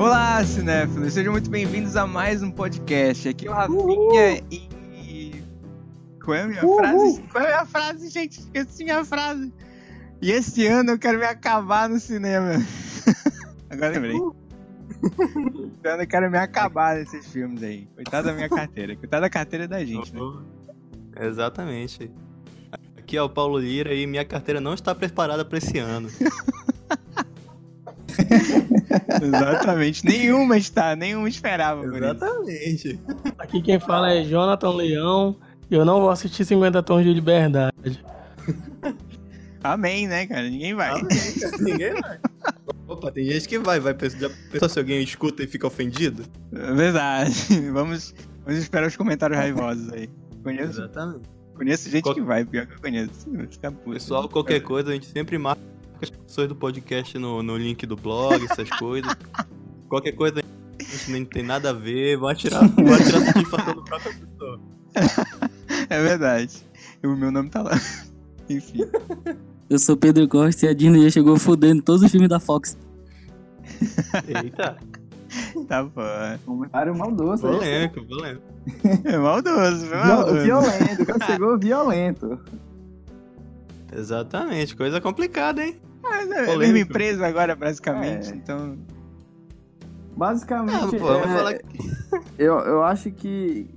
Olá, cinéfilos! Sejam muito bem-vindos a mais um podcast. Aqui é o Rafinha e. Qual é a minha frase? Qual é a minha frase, gente? Esqueci minha frase. E esse ano eu quero me acabar no cinema. Agora lembrei. Esse ano eu quero me acabar nesses filmes aí. Coitado da minha carteira. Coitado da carteira da gente, né? Exatamente. Aqui é o Paulo Lira e minha carteira não está preparada para esse ano. Exatamente. Nenhuma está, nenhuma esperava. Exatamente. Aqui quem fala é Jonathan Leão. e Eu não vou assistir 50 Tons de Liberdade. Amém, né, cara? Ninguém vai. Ninguém vai. Opa, tem gente que vai, vai. Já pensou se alguém escuta e fica ofendido? É Verdade. Vamos, vamos esperar os comentários raivosos aí. Conheço, Exatamente. conheço gente Qual- que vai, pior que eu conheço. Pessoal, qualquer coisa, a gente sempre marca as pessoas do podcast no, no link do blog, essas coisas. Qualquer coisa, a gente nem tem nada a ver, vai tirar, vai tirar satisfação do próprio pessoa. É verdade. O meu nome tá lá. Enfim. Eu sou Pedro Costa e a Disney já chegou fudendo todos os filmes da Fox. Eita, Tá bom. Comentário maldoso. polêmico, polêmico. É maldoso, maldoso. Violento, o cara chegou violento. Exatamente, coisa complicada, hein? Mas é a mesma empresa agora, basicamente. É. Então. Basicamente, Ah, pô, é, eu, eu acho que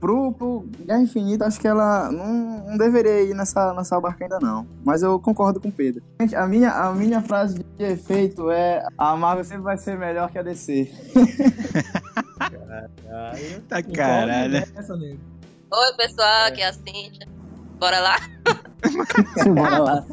pro, pro Guerra Infinita, acho que ela não, não deveria ir nessa, nessa barca ainda não. Mas eu concordo com o Pedro. Gente, A minha, a minha frase de efeito é a Marvel sempre vai ser melhor que a DC. Tá caralho. Essa, nego. Oi, pessoal, aqui é a Cintia. Bora lá? Bora lá.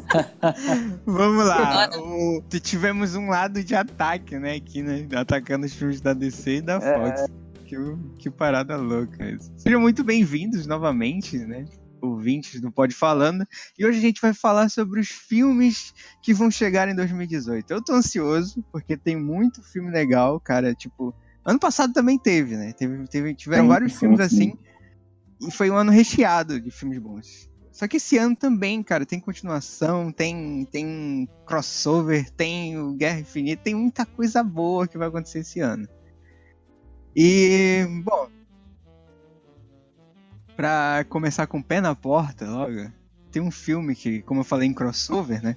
Vamos lá. O... Tivemos um lado de ataque, né? Aqui, né? Atacando os filmes da DC e da Fox. Que, que parada louca. Sejam muito bem-vindos novamente, né? Ouvintes do Pode Falando. E hoje a gente vai falar sobre os filmes que vão chegar em 2018. Eu tô ansioso, porque tem muito filme legal, cara. Tipo, ano passado também teve, né? Teve, teve- tiveram Sim, vários filmes sim. assim. E foi um ano recheado de filmes bons. Só que esse ano também, cara, tem continuação, tem, tem crossover, tem o Guerra Infinita, tem muita coisa boa que vai acontecer esse ano. E, bom, pra começar com o pé na porta logo, tem um filme que, como eu falei em crossover, né?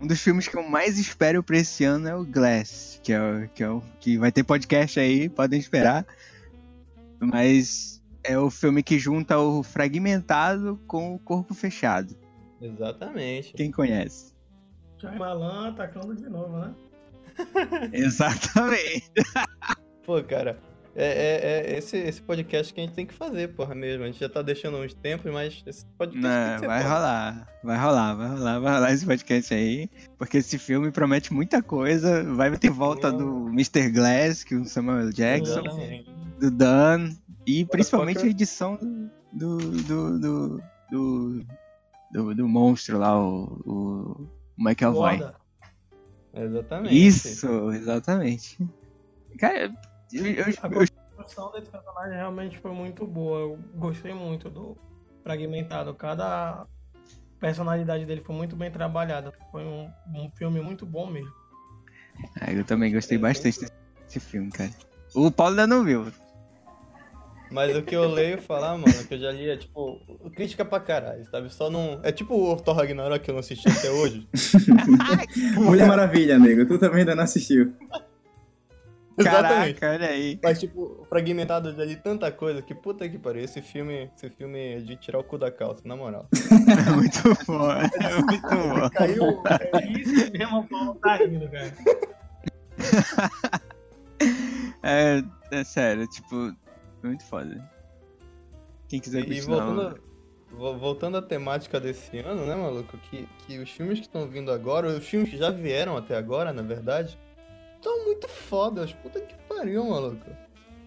Um dos filmes que eu mais espero pra esse ano é o Glass, que é o que, é o, que vai ter podcast aí, podem esperar. Mas é o filme que junta o fragmentado com o corpo fechado. Exatamente. Quem conhece? Malan atacando de novo, né? Exatamente. Pô, cara, é, é- é esse, esse podcast que a gente tem que fazer, porra, mesmo. A gente já tá deixando uns tempos, mas esse podcast tem Não, que ser vai foda. rolar. Vai rolar, vai rolar, vai rolar esse podcast aí. Porque esse filme promete muita coisa. Vai ter volta do Mr. Glass, que é o Samuel Jackson, do Dan. E principalmente a edição do. do. do. do, do, do- monstro lá, o. o. Gorda. Exatamente. Isso, exatamente. Cara, eu, eu- A construção desse personagem realmente foi muito boa. Eu gostei muito do Fragmentado. Cada personalidade dele foi muito bem trabalhada. Foi um, um filme muito bom mesmo. Ah, eu também gostei bastante desse, desse filme, cara. O Paulo ainda não viu. Mas o que eu leio falar, mano, que eu já li é tipo, crítica pra caralho, sabe? Só não. É tipo o Thor Ragnarok que eu não assisti até hoje. Mulher Maravilha, nego. Tu também ainda não assistiu. Exatamente. Caraca, olha aí. Mas, tipo, fragmentado eu já li tanta coisa que puta que pariu. Esse filme, esse filme é de tirar o cu da calça, na moral. É muito bom, é muito bom. Caiu. É isso mesmo, o Paulo tá rindo, cara. É, é sério, tipo, muito foda. Quem quiser E continuar. voltando, vo- voltando à temática desse ano, né, maluco? Que, que os filmes que estão vindo agora, os filmes que já vieram até agora, na verdade, estão muito fodas. Puta que pariu, maluco.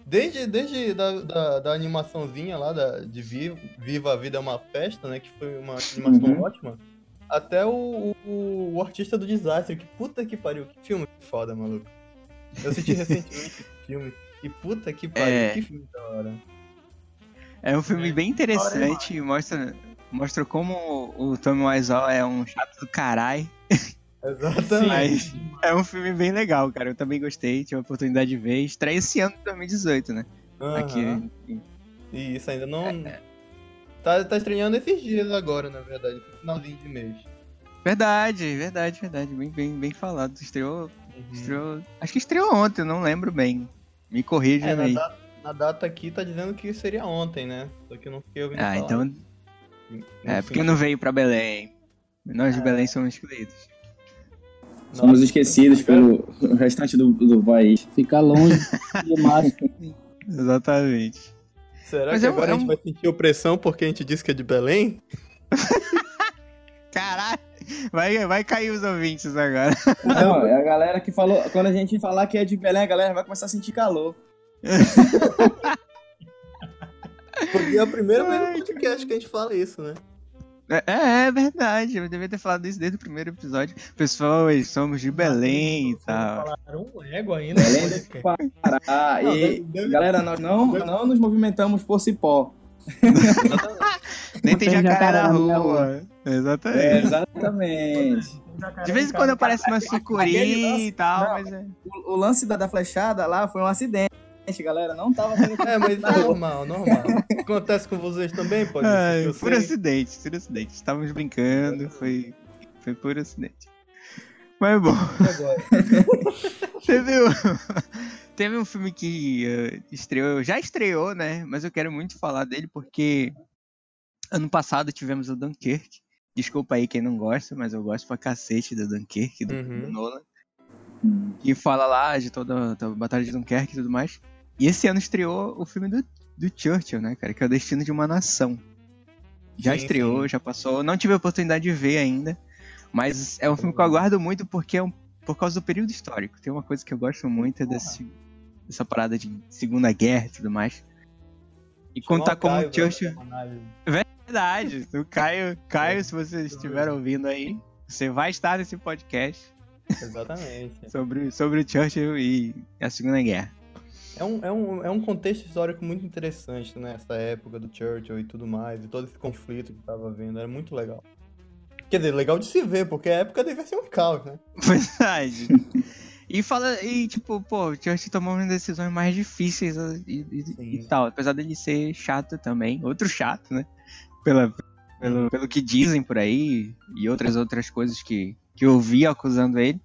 Desde, desde da, da, da animaçãozinha lá da, de Viva, Viva a Vida é uma Festa, né? Que foi uma animação Uhum. ótima. Até o, o, o Artista do Desastre, que puta que pariu, que filme foda, maluco. Eu assisti recentemente esse filme. E puta que pariu, É. que filme da hora. É um filme bem interessante, mostra, mostra como o, o Tommy Wiseau é um chato do caralho. Exatamente. Mas é um filme bem legal, cara. Eu também gostei, tive a oportunidade de ver. Estreia esse ano de 2018, né? Aqui. Aham. E isso ainda não. Tá, tá estreando esses dias agora, na verdade, finalzinho de mês. Verdade, verdade, verdade. Bem, bem, bem falado. Estreou, Uhum. estreou. Acho que estreou ontem, eu não lembro bem. Me corrija É, na, aí. data, na data aqui tá dizendo que seria ontem, né? Só que eu não fiquei ouvindo Ah, falar. então. É, Enfim. porque não veio pra Belém. Nós de É. Belém somos excluídos. Somos Nossa, esquecidos pelo restante do, do país. Fica longe demais. Exatamente. Será Mas que é um- agora é a gente um- vai sentir opressão porque a gente disse que é de Belém? Caralho! Vai, vai cair os ouvintes agora. Não, é a galera que falou. Quando a gente falar que é de Belém, a galera vai começar a sentir calor. Porque é o primeiro Ai, mesmo podcast que a gente fala isso, né? É, é verdade, eu devia ter falado isso desde o primeiro episódio. Pessoal, somos de Belém e tal. Falaram um ego ainda. Belém do que- Pará. Não, e, galera, nós não, não nos movimentamos por cipó. Nem tem jacaré na rua. É, Exatamente. exatamente. De vez em quando aparece uma sucuri e tal, Não. mas é. O, o lance da, da flechada lá foi um acidente, galera. Não tava tendo É, mas é normal, normal. Acontece com vocês também, pode ser. Ai, que eu por sei. acidente, por acidente. Estávamos brincando, foi, foi por acidente. Mas bom, Agora. teve um, teve um filme que eh, estreou, já estreou, né? Mas eu quero muito falar dele porque ano passado tivemos o Dunkirk. Desculpa aí quem não gosta, mas eu gosto pra cacete do Dunkirk, do, Uhum. do Nolan. Que fala lá de toda a Batalha de Dunkerque e tudo mais. E esse ano estreou o filme do, do Churchill, né, cara? Que é o Destino de uma Nação. Já Sim, estreou, sim. já passou. Não tive a oportunidade de ver ainda. Mas é um filme que eu aguardo muito porque é um, por causa do período histórico. Tem uma coisa que eu gosto muito é desse, dessa parada de Segunda Guerra e tudo mais. E contar como Caio o Churchill. Verdade. O Caio, Caio, se você estiver ouvindo aí, você vai estar nesse podcast Exatamente. sobre, sobre o Churchill e a Segunda Guerra. É um, é, um, é um contexto histórico muito interessante, né? Essa época do Churchill e tudo mais, e todo esse conflito que tava vendo, era muito legal. Quer dizer, legal de se ver, porque a época devia ser um caos, né? Verdade. E fala, e tipo, pô, o Churchill tomou umas decisões mais difíceis e, e- e tal. Apesar dele ser chato também. Outro chato, né? Pela, pelo, pelo que dizem por aí e outras outras coisas que, que eu vi acusando ele.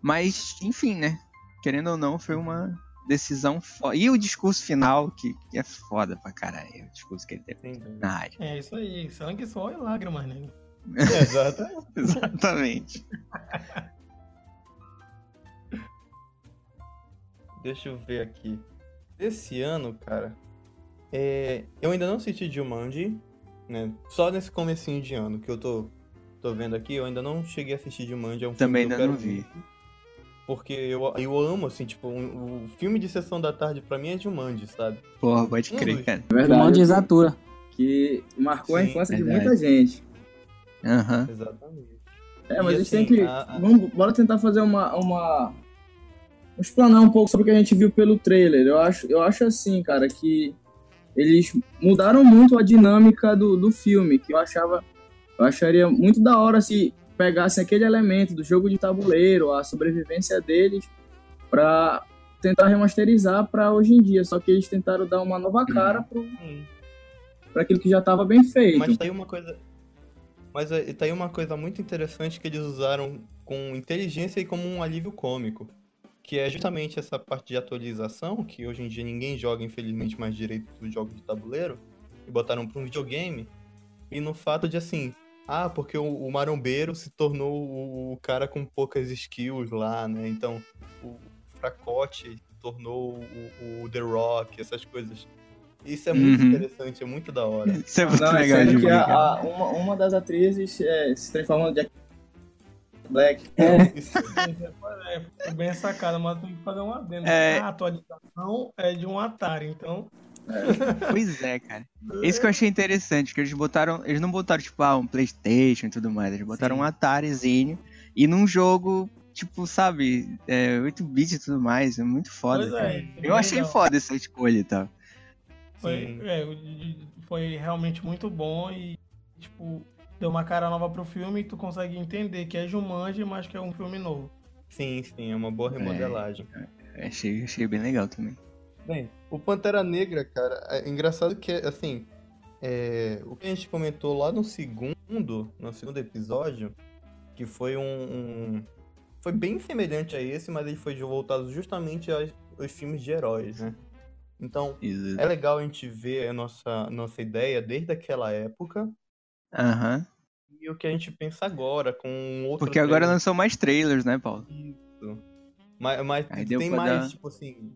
Mas, enfim, né? Querendo ou não, foi uma decisão foda. E o discurso final, que, que é foda pra caralho. O discurso que ele teve Sim, sim. na rádio. É isso aí, sangue, suor e lágrimas, né? Exatamente. Exatamente. Deixa eu ver aqui. Esse ano, cara, é, eu ainda não assisti Jumanji, né? Só nesse comecinho de ano que eu tô, tô vendo aqui, eu ainda não cheguei a assistir Jumanji. É um Também filme que eu ainda quero não vi. muito, Porque eu, eu amo, assim, tipo, um- o filme de sessão da tarde pra mim é Jumanji, sabe? Porra, pode Um crer, dos- cara. É Um monte de exatura. Que marcou a Sim, infância de verdade. muita gente. Aham. Exatamente. É, mas E, a gente assim, tem que. a- a- Vamos, bora tentar fazer uma, uma. Explanar um pouco sobre o que a gente viu pelo trailer. Eu acho, eu acho assim, cara, que eles mudaram muito a dinâmica do, do filme, que eu achava. Eu acharia muito da hora se pegassem aquele elemento do jogo de tabuleiro, a sobrevivência deles, pra tentar remasterizar pra hoje em dia. Só que eles tentaram dar uma nova cara pro, Sim. pra aquilo que já tava bem feito. Mas tá aí uma coisa. Mas é- tá aí uma coisa muito interessante que eles usaram com inteligência e como um alívio cômico. Que é justamente essa parte de atualização, que hoje em dia ninguém joga, infelizmente, mais direito dos jogos de tabuleiro, e botaram pra um videogame. E no fato de assim, ah, porque o, o marombeiro se tornou o, o cara com poucas skills lá, né? Então o fracote se tornou o, o The Rock, essas coisas. Isso é muito Uhum. interessante, é muito da hora. Isso é muito Não, é legal de ver. a- a- uma, uma das atrizes é, se transformando em Jack Black. Isso- É, foi bem sacado, mas tem que fazer um adendo. É. A atualização é de um Atari, então. Pois é, cara. Isso que eu achei interessante, que eles botaram. Eles não botaram, tipo, ah, um Playstation e tudo mais. Eles botaram Sim. um Atarizinho e num jogo, tipo, sabe, é, 8-bit e tudo mais. É muito foda. Pois cara. é, Eu achei legal. foda essa escolha e tal. Foi, é, foi realmente muito bom e, tipo, deu uma cara nova pro filme e tu consegue entender que é Jumanji, mas que é um filme novo. Sim, sim, é uma boa remodelagem. Achei, achei bem legal também. Bem, o Pantera Negra, cara, é engraçado que, assim, é, o que a gente comentou lá no segundo, no segundo episódio, que foi um, um- foi bem semelhante a esse, mas ele foi voltado justamente aos, aos filmes de heróis, né? Então, Isso. é legal a gente ver a nossa, nossa ideia desde aquela época Aham. e o que a gente pensa agora com um outro Porque agora trailer. lançou mais trailers, né, Paulo? Isso. Mas, mas Aí tem mais, dar- tipo assim.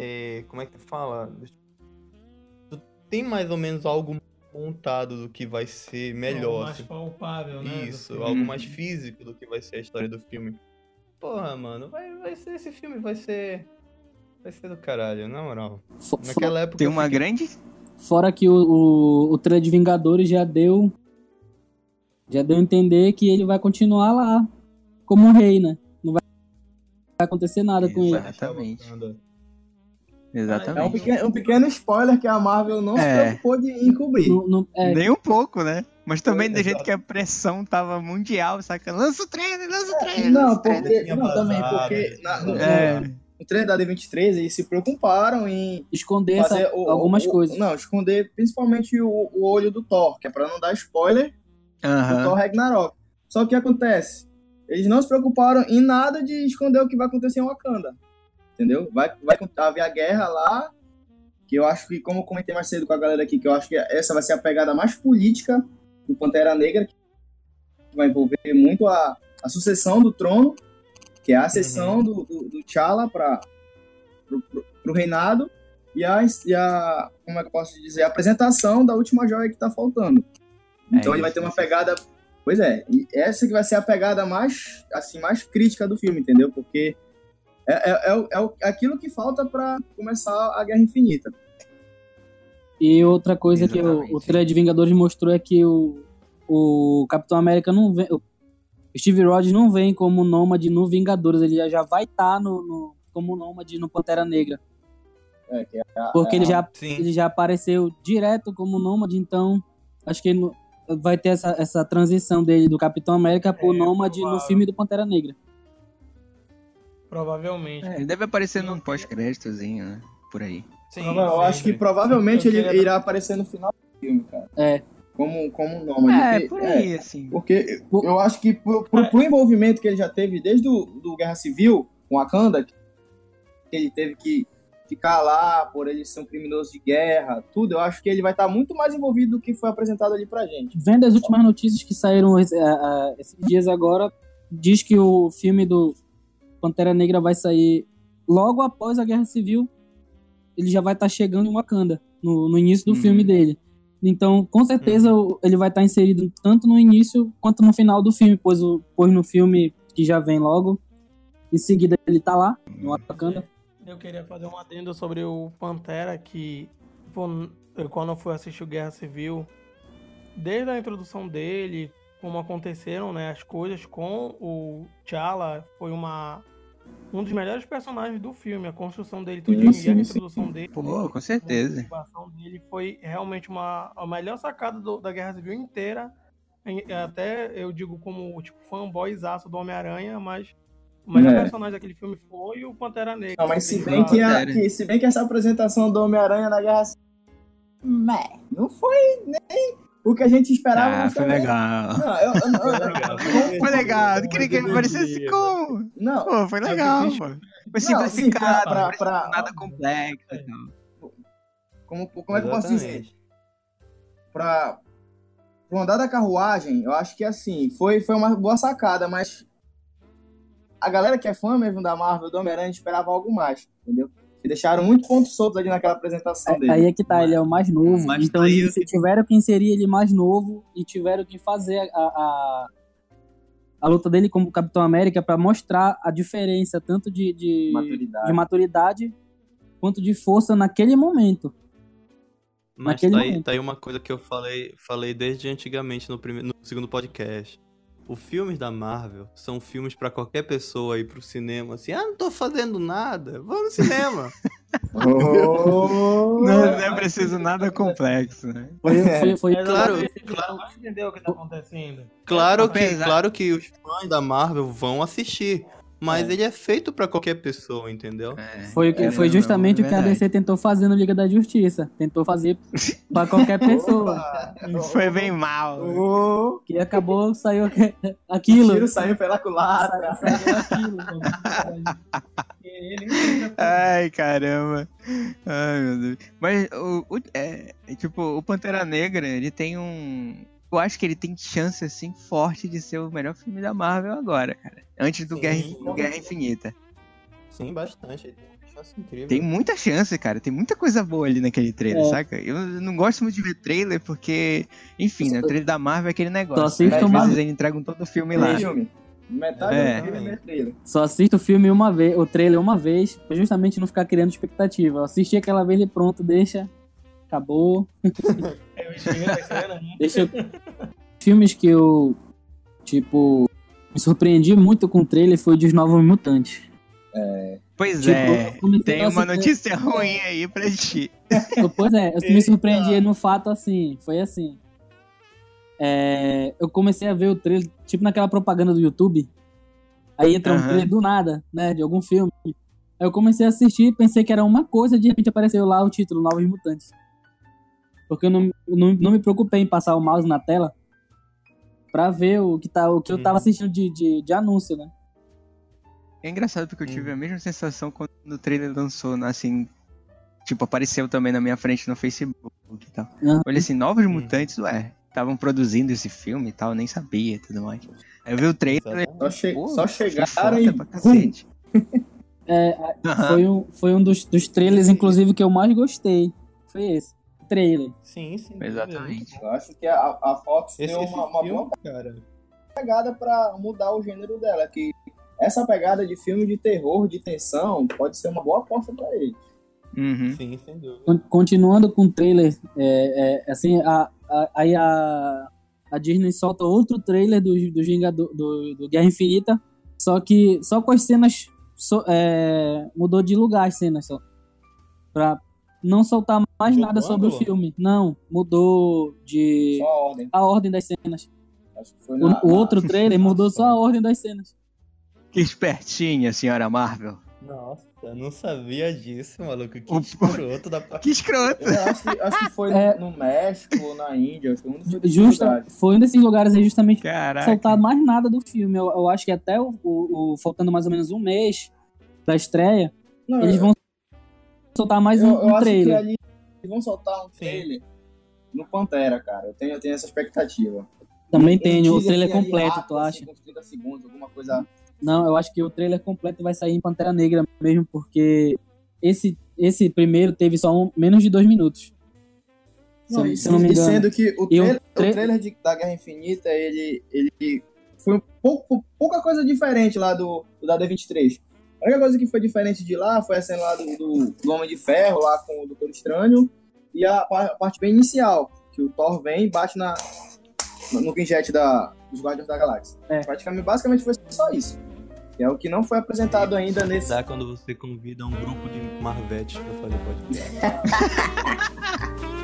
É, como é que fala? Tu tem mais ou menos algo montado do que vai ser melhor. Algo mais assim. palpável, né? Isso, algo Uhum. mais físico do que vai ser a história do filme. Porra, mano, vai, vai ser esse filme, vai ser. Vai ser do caralho, na moral. Fo- Naquela época. Tem uma fiquei- grande. Fora que o, o, o trailer de Vingadores já deu. Já deu a entender que ele vai continuar lá. Como um rei, né? Não vai vai acontecer nada com ele. Exatamente. Wakanda. É um Exatamente. pequeno, um pequeno spoiler que a Marvel não se É. preocupou de encobrir. Não- não- é, Nem um pouco, né? Mas também do Exato. jeito que a pressão tava mundial, saca? Lança o trailer, lança o trailer. É, Não, trailer. porque. Tinha Não, também, porque. na- no, É, no trailer da D23, eles se preocuparam em esconder essa- o- algumas o- coisas. Não, esconder principalmente o, o olho do Thor, que é pra não dar spoiler do aham. Thor Ragnarok. Só que o que acontece? Eles não se preocuparam em nada de esconder o que vai acontecer em Wakanda. Entendeu? Vai, vai haver a guerra lá, que eu acho que, como eu comentei mais cedo com a galera aqui, que eu acho que essa vai ser a pegada mais política do Pantera Negra, que vai envolver muito a, a sucessão do trono, que é a ascensão do, do, do T'Challa para pro reinado, e a, e a, como é que eu posso dizer, a apresentação da última joia que tá faltando. Então É ele vai ter uma isso. pegada. Pois é, e essa que vai ser a pegada mais, assim, mais crítica do filme, entendeu? Porque é, é, é, o- é é aquilo que falta pra começar a Guerra Infinita. E outra coisa que o, Exatamente. o trailer de Vingadores mostrou é que o, o Capitão América não vem. O Steve Rogers não vem como nômade no Vingadores, ele já, já vai estar no, no- como nômade no Pantera Negra. É, que é Porque ele já, Sim. ele já apareceu direto como nômade, então acho que vai ter essa, essa transição dele do Capitão América pro É, nômade no filme do Pantera Negra. Provavelmente. É, ele deve aparecer num pós-créditozinho, né? Por aí. Sim, eu acho que sempre. provavelmente ele irá aparecer no final do filme, cara. É. Como, como nômade. É, Porque- por aí, assim. Porque eu- eu acho que pro, pro, pro envolvimento que ele já teve desde o do Guerra Civil com Wakanda, que ele teve que ficar lá por ele ser um criminoso de guerra, tudo, eu acho que ele vai estar muito mais envolvido do que foi apresentado ali pra gente. Vendo as últimas notícias que saíram a- a- esses dias agora, diz que o filme do Pantera Negra vai sair logo após a Guerra Civil. Ele já vai estar chegando em Wakanda, no, no início do Uhum. filme dele. Então, com certeza, o- ele vai estar inserido tanto no início quanto no final do filme, pois, o, pois no filme que já vem logo, em seguida ele tá lá, no Wakanda. Eu queria fazer um adendo sobre o Pantera, que pô, quando eu fui assistir o Guerra Civil, desde a introdução dele, como aconteceram né, as coisas com o T'Challa, foi uma, um dos melhores personagens do filme, a construção dele, tudinho, Sim, e a sim, sim. introdução dele. Pô, com certeza. A dele foi realmente uma, a melhor sacada do- da Guerra Civil inteira. Em- Até eu digo como tipo, fanboyzaço do Homem-Aranha, mas o melhor É. personagem daquele filme foi o Pantera Negra. Não, mas se bem que, a- que- se bem que essa apresentação do Homem-Aranha na Guerra Civil, não foi nem o que a gente esperava. Ah, foi também- legal. Não, eu, eu- eu- Foi legal. Foi legal. Não queria que ele aparecesse como. não, Pô, foi legal, pô. Foi simplificado, sim, pra- não pra- nada complexo e tal. como, como é que eu posso dizer? Pra, pro andar da carruagem, eu acho que assim, foi, foi uma boa sacada, mas a galera que é fã mesmo da Marvel, do Homem-Aranha, esperava algo mais, entendeu? Deixaram muito pontos soltos ali naquela apresentação dele. Aí é que tá, ele é o mais novo. Mas então tá aí eles o que- tiveram que inserir ele mais novo e tiveram que fazer a, a, a luta dele como Capitão América pra mostrar a diferença tanto de, de, Maturidade. de maturidade quanto de força naquele momento. Mas Naquele tá aí, momento. tá aí uma coisa que eu falei, falei desde antigamente no, primeiro, no segundo podcast. Os filmes da Marvel são filmes pra qualquer pessoa ir pro cinema assim, ah, não tô fazendo nada, vou no cinema. Oh. Não, não é preciso nada complexo, né? Foi, foi, foi É, Claro, claro. Vai entender o que tá acontecendo. Claro que, Apesar- claro que os fãs da Marvel vão assistir. Mas ele é feito pra qualquer pessoa, entendeu? É, Foi, é, foi não, justamente é o que a. DC tentou fazer no Liga da Justiça. Tentou fazer pra qualquer pessoa. Foi bem mal. Oh. Que acabou, saiu aqu- O aquilo. tiro saiu pela culatra. Saiu aquilo. mano. Ai, caramba. Ai, meu Deus. Mas o, o- é, é, tipo, o Pantera Negra, ele tem um. Eu acho que ele tem chance, assim, forte de ser o melhor filme da Marvel agora, cara. Antes do Sim, Guerra, do Guerra Infinita. Sim, bastante. Ele tem uma chance incrível. Tem muita chance, cara. Tem muita coisa boa ali naquele trailer, É. saca? Eu não gosto muito de ver trailer porque, enfim, né? O trailer da Marvel é aquele negócio. assiste Às uma- vezes eles entregam todo o filme lá. filme. Metade É. do filme é trailer. Só assisto o filme uma vez, o trailer uma vez, pra justamente não ficar criando expectativa. Eu assisti aquela vez e pronto, deixa. Acabou. É cena, né? Deixa eu... Filmes que eu, tipo, me surpreendi muito com o trailer foi o dos Novos Mutantes. Pois Tipo, é. Tem uma notícia ruim aí pra ti. Pois é, eu me surpreendi no fato assim, foi assim. É, eu comecei a ver o trailer, tipo naquela propaganda do YouTube. Aí entra um Aham. trailer do nada, né, de algum filme. Aí eu comecei a assistir, pensei que era uma coisa, de repente apareceu lá o título, Novos Mutantes. Porque eu não, eu não, não me preocupei em passar o mouse na tela pra ver o que, tá, o que eu tava Uhum. assistindo de, de, de anúncio, né? É engraçado porque eu tive a mesma sensação quando o trailer lançou, né, assim. Tipo, apareceu também na minha frente no Facebook e tal. Aham. Olha assim, Novos Mutantes, ué. Estavam produzindo esse filme e tal, eu nem sabia e tudo mais. Aí eu vi o trailer. Só, che pô, só achei chegaram e. pra cacete. É, Aham. foi um, foi um dos, dos trailers, inclusive, que eu mais gostei. Foi esse. Trailer. Sim, sim. Exatamente. Eu acho que a, a Fox Esse, uma, uma filme, boa cara. pegada pra mudar o gênero dela. Que essa pegada de filme de terror, de tensão, pode ser uma boa aposta pra ele. Uhum. Sim, sem dúvida. Con- Continuando com o trailer, é, é, assim, a, a- aí a, a Disney solta outro trailer do, do, Vingador, do, do Guerra Infinita, só que só com as cenas, so- é, mudou de lugar as cenas só. Pra não soltar mais Mudou nada sobre o filme. Não, mudou de Só a ordem. a ordem das cenas. Acho que foi O, na, o na- outro trailer mudou só a ordem das cenas. Que espertinha, senhora Marvel. Nossa, eu não sabia disso, maluco. Que O- escroto da parte. Que escroto. Acho que, acho que foi É. no México ou na Índia. Foi um dos Justa, lugares. foi um desses lugares aí justamente Caraca. soltar mais nada do filme. Eu, eu acho que até o, o- o- faltando mais ou menos um mês da estreia, Não, eles vão soltar mais um, eu, eu um acho que trailer. ali eles vão soltar um trailer no Pantera, cara. Eu tenho, eu tenho essa expectativa. Também Um tem o trailer assim, completo, rápido, tu assim, acha? uns 30 segundos, alguma coisa. Não, eu acho que o trailer completo vai sair em Pantera Negra mesmo, porque esse, esse primeiro teve só um- menos de dois minutos. Se, Não, eu- e, se eu não me engano. sendo que o o trailer, o tra- trailer de- da Guerra Infinita, ele, ele foi um pouco, pouca coisa diferente lá do, do da D23. A única coisa que foi diferente de lá foi a cena lá do, do, do Homem de Ferro, lá com o Doutor Estranho, e a, a parte bem inicial, que o Thor vem e bate na, no, da, dos Guardiões da Galáxia. É. Praticamente, basicamente foi só isso. Que é o que não foi apresentado ainda nesse. Dá quando você convida um grupo de Marvetes pra fazer podcast.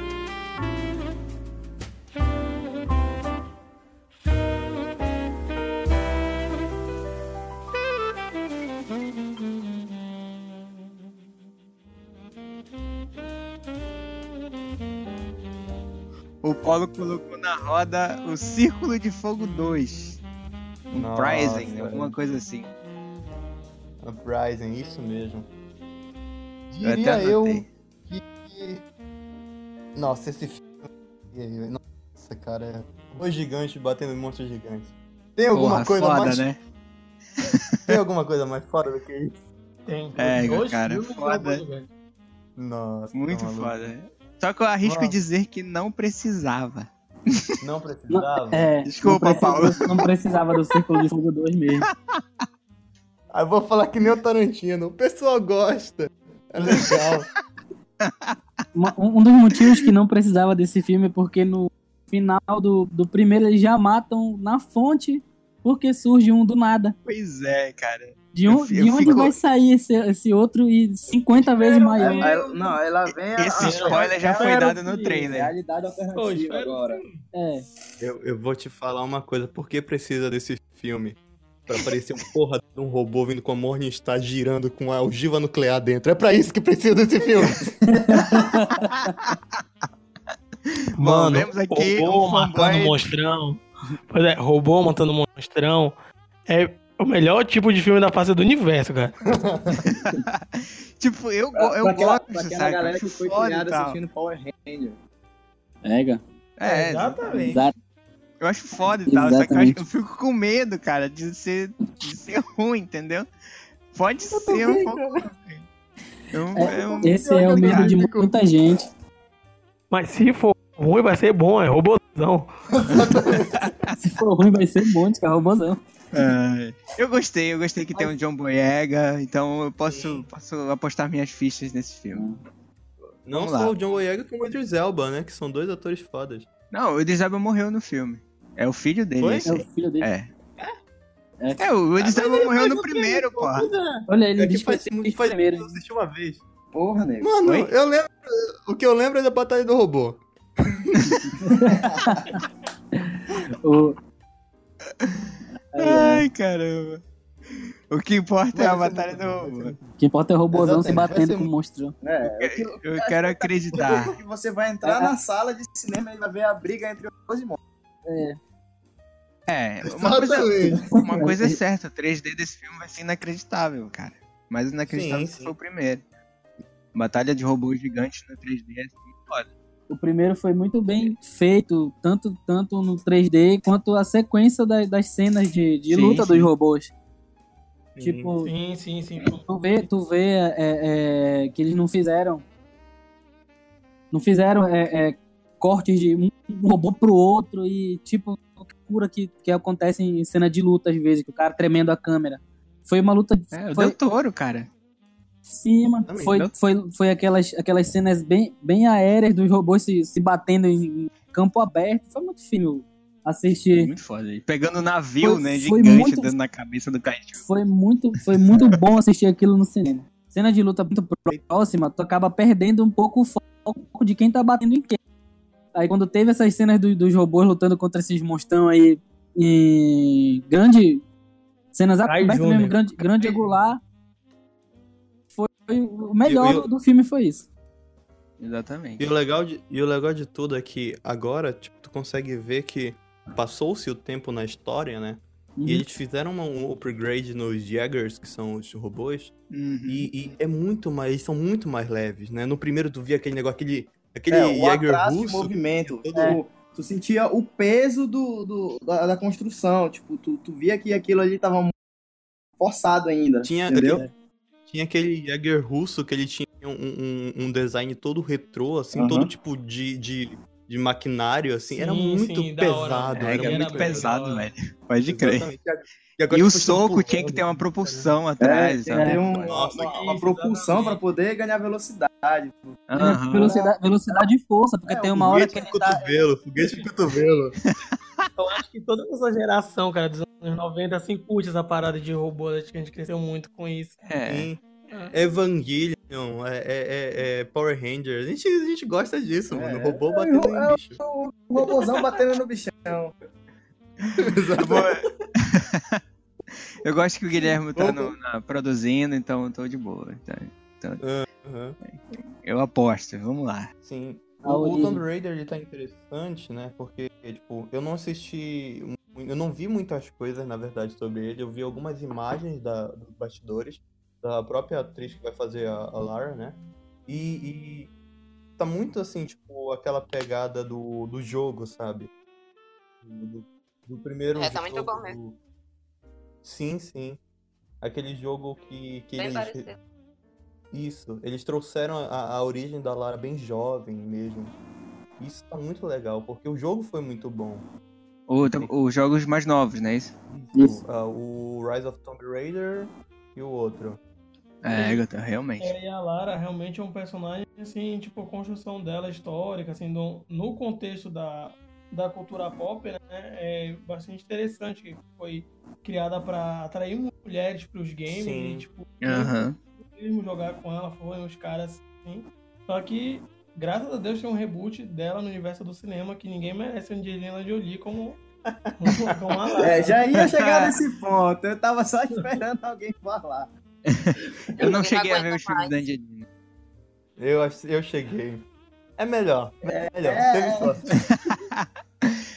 O Paulo colocou na roda o Círculo de Fogo 2. Um Nossa, Pricing, velho. alguma coisa assim. Uprising, isso mesmo. Eu até Diria eu anotei. que. Nossa, esse filme. Nossa, cara. Os gigantes batendo em monstros gigantes. Tem alguma Porra, coisa foda, mais. né? Tem alguma coisa mais fora do que isso? Tem. É, dois cara, foda. eu ver. Nossa. Muito tá foda. Só que eu arrisco Nossa. dizer que não precisava. Não precisava. É, Desculpa, não precisava, Paulo. não precisava do Círculo de Fogo 2 mesmo. Aí eu vou falar que nem o Tarantino. O pessoal gosta. É legal. Uma- um um dos motivos que não precisava desse filme é porque no final do, do primeiro eles já matam na fonte porque surge um do nada. Pois é, cara. De, um, Eu de onde fico- vai sair esse, esse outro e 50 vezes maior? Aí- não, ela vem. Esse a- spoiler já foi dado no trailer. Realidade Pô, alternativa espera- agora. É. Eu, eu vou te falar uma coisa. Por que precisa desse filme? Pra aparecer um porra de um robô vindo com a Morningstar girando com a ogiva nuclear dentro. É pra isso que precisa desse filme. Mano, vemos aqui robô um matando monstrão. Pois é, robô matando monstrão. É o melhor tipo de filme da face do universo, cara. tipo, eu, Pra, eu pra aquela, gosto, pra aquela sabe? galera que foi foda criada assistindo Power Ranger. Pega. É, Exatamente. Exato. eu acho foda e tal. Só que eu, acho- eu fico com medo, cara, de ser, de ser ruim, entendeu? Pode ser um pouco. ruim. É é Esse é o medo de muita gente. Mas se for ruim, vai ser bom, é robôzão. Se for ruim, vai ser monte, cara. Robôzão. É, eu gostei, eu gostei que tem um John Boyega, então eu posso, posso apostar minhas fichas nesse filme. Não Vamos só lá. o John Boyega como o Idris Elba, né? Que são dois atores fodas. Não, o Idris Elba morreu no filme. É o filho dele, Foi? É o filho dele. É. É. É, o Idris Elba morreu no primeiro, pô. Olha, ele É que disse que faz, muito- faz primeiro. eu assisti uma vez. Porra, nego. Mano, Oi? eu lembro. O que eu lembro é da Batalha do Robô. O... Ai, caramba. O que importa é a batalha do robô. O que importa é o robôzão se batendo ser com o monstro. É, que- o que Eu quero acreditar. que você vai entrar na sala de cinema e vai ver a briga entre os irmãos. É, uma coisa, uma coisa é certa, o 3D desse filme vai ser inacreditável, cara. Mais inacreditável Sim, se sim. for o primeiro. Batalha de robôs gigantes no 3D é assim, foda. O primeiro foi muito bem feito, tanto, tanto no 3D quanto a sequência da- das cenas de, de Sim, luta sim. dos robôs. Tipo, Sim, sim, sim. tu vê, tu vê é, é, que eles não fizeram. Não fizeram é, é, cortes de um robô pro outro e tipo loucura que, que acontece em cena de luta às vezes, que o cara tremendo a câmera. Foi uma luta É, o foi Del Toro, cara. Cima. Também, Foi, né? foi, foi aquelas, aquelas cenas bem, bem aéreas dos robôs se, se batendo em campo aberto. Foi muito fino assistir. Muito foda. E pegando navio, Foi- né, foi gigante muito- dando na cabeça do Kaiju. Foi muito, foi muito bom assistir aquilo no cinema. Cena de luta muito próxima, tu acaba perdendo um pouco o foco de quem tá batendo em quem. Aí quando teve essas cenas do- dos robôs lutando contra esses monstrão aí em grande cenas abertas mesmo, grande, grande angular. Foi o melhor Eu- eu- do, filme foi isso. Exatamente. E o, legal de, e o legal de tudo é que agora, tipo, tu consegue ver que passou-se o tempo na história, né? Uhum. E eles fizeram uma- um upgrade nos Jaggers, que são os robôs, Uhum. e, e é muito mais. Eles são muito mais leves, né? No primeiro tu via aquele negócio, aquele, aquele É, o Jagger de russo. movimento. todo- Tu, tu sentia o peso do, do- da, da construção. Tipo, tu, tu via que aquilo ali tava muito forçado ainda. Tinha, entendeu? Tinha aquele Jagger russo que ele tinha um, um- um design todo retrô, assim, Aham. todo tipo de, de, de maquinário, assim. era Sim, muito sim, hora. pesado. É, era é era muito pesado, velho. Pode crer. E, agora, E o tipo, tão soco tinha que ter uma né? propulsão É, atrás. ter um- Nossa, uma, uma propulsão pra poder ganhar velocidade. Aham. Velocidade, velocidade e força, porque É, tem o uma hora Foguete que tá. cotovelo, foguete no cotovelo. Eu acho que toda essa geração, cara, dos anos 90, assim, curte essa parada de robô. Acho que a gente cresceu muito com isso. É. Sim. Evangelion, é, é, é- é Power Rangers. A gente, a gente gosta disso, mano. Robô batendo é, em bicho. O robôzão batendo no bichão. Eu, vou- Eu gosto que o Guilherme tá no- na- produzindo, então eu tô de boa. tá? Aham. Eu aposto, vamos lá. Sim. O, o. Tomb Raider ele tá interessante, né? Porque, tipo, eu não assisti. Eu não vi muitas coisas, na verdade, sobre ele. Eu vi algumas imagens da, dos bastidores, da própria atriz que vai fazer a, a Lara, né? E, e tá muito assim, tipo, aquela pegada do, do jogo, sabe? Do, do- primeiro. É, tá muito jogo bom mesmo. do- Sim, sim. Aquele jogo que, que Bem eles. parecido. Isso, eles trouxeram a, a origem da Lara bem jovem mesmo. Isso tá muito legal, porque o jogo foi muito bom. O- Os jogos mais novos, né? Isso? Isso. Ah, o Rise of Tomb Raider e o outro. É, Agatha, realmente. É, e a Lara realmente é um personagem, assim, tipo, a construção dela histórica, assim, no, no contexto da, da cultura pop, né? É bastante interessante, que foi criada para atrair mulheres para os games Sim. e, tipo, Aham. Mesmo jogar com ela, foram os caras assim. Só que, graças a Deus, tem um reboot dela no universo do cinema que ninguém merece a Angelina Jolie como, como. É, já ia chegar nesse ponto. Eu tava só esperando alguém falar. Eu não cheguei a ver os filmes mais. da Angelina. Eu, eu cheguei. É melhor. É melhor. É. Teve sorte.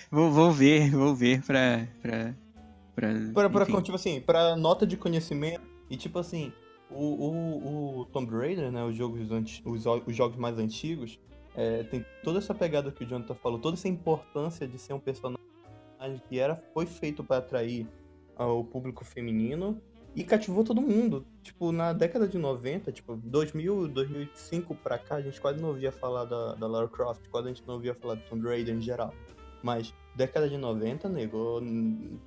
Vou, vou ver, vou ver pra. pra, pra, Pra, pra, tipo assim, pra nota de conhecimento. E tipo assim, o, o, o Tomb Raider, né? Os jogos, os, os jogos mais antigos, é, tem toda essa pegada que o Jonathan falou, toda essa importância de ser um personagem que era, foi feito pra atrair ah, o público feminino e cativou todo mundo. Tipo, na década de 90, tipo, 2000, 2005 pra cá, a gente quase não ouvia falar da, da Lara Croft, quase a gente não ouvia falar do Tomb Raider em geral. Mas década de 90, nego,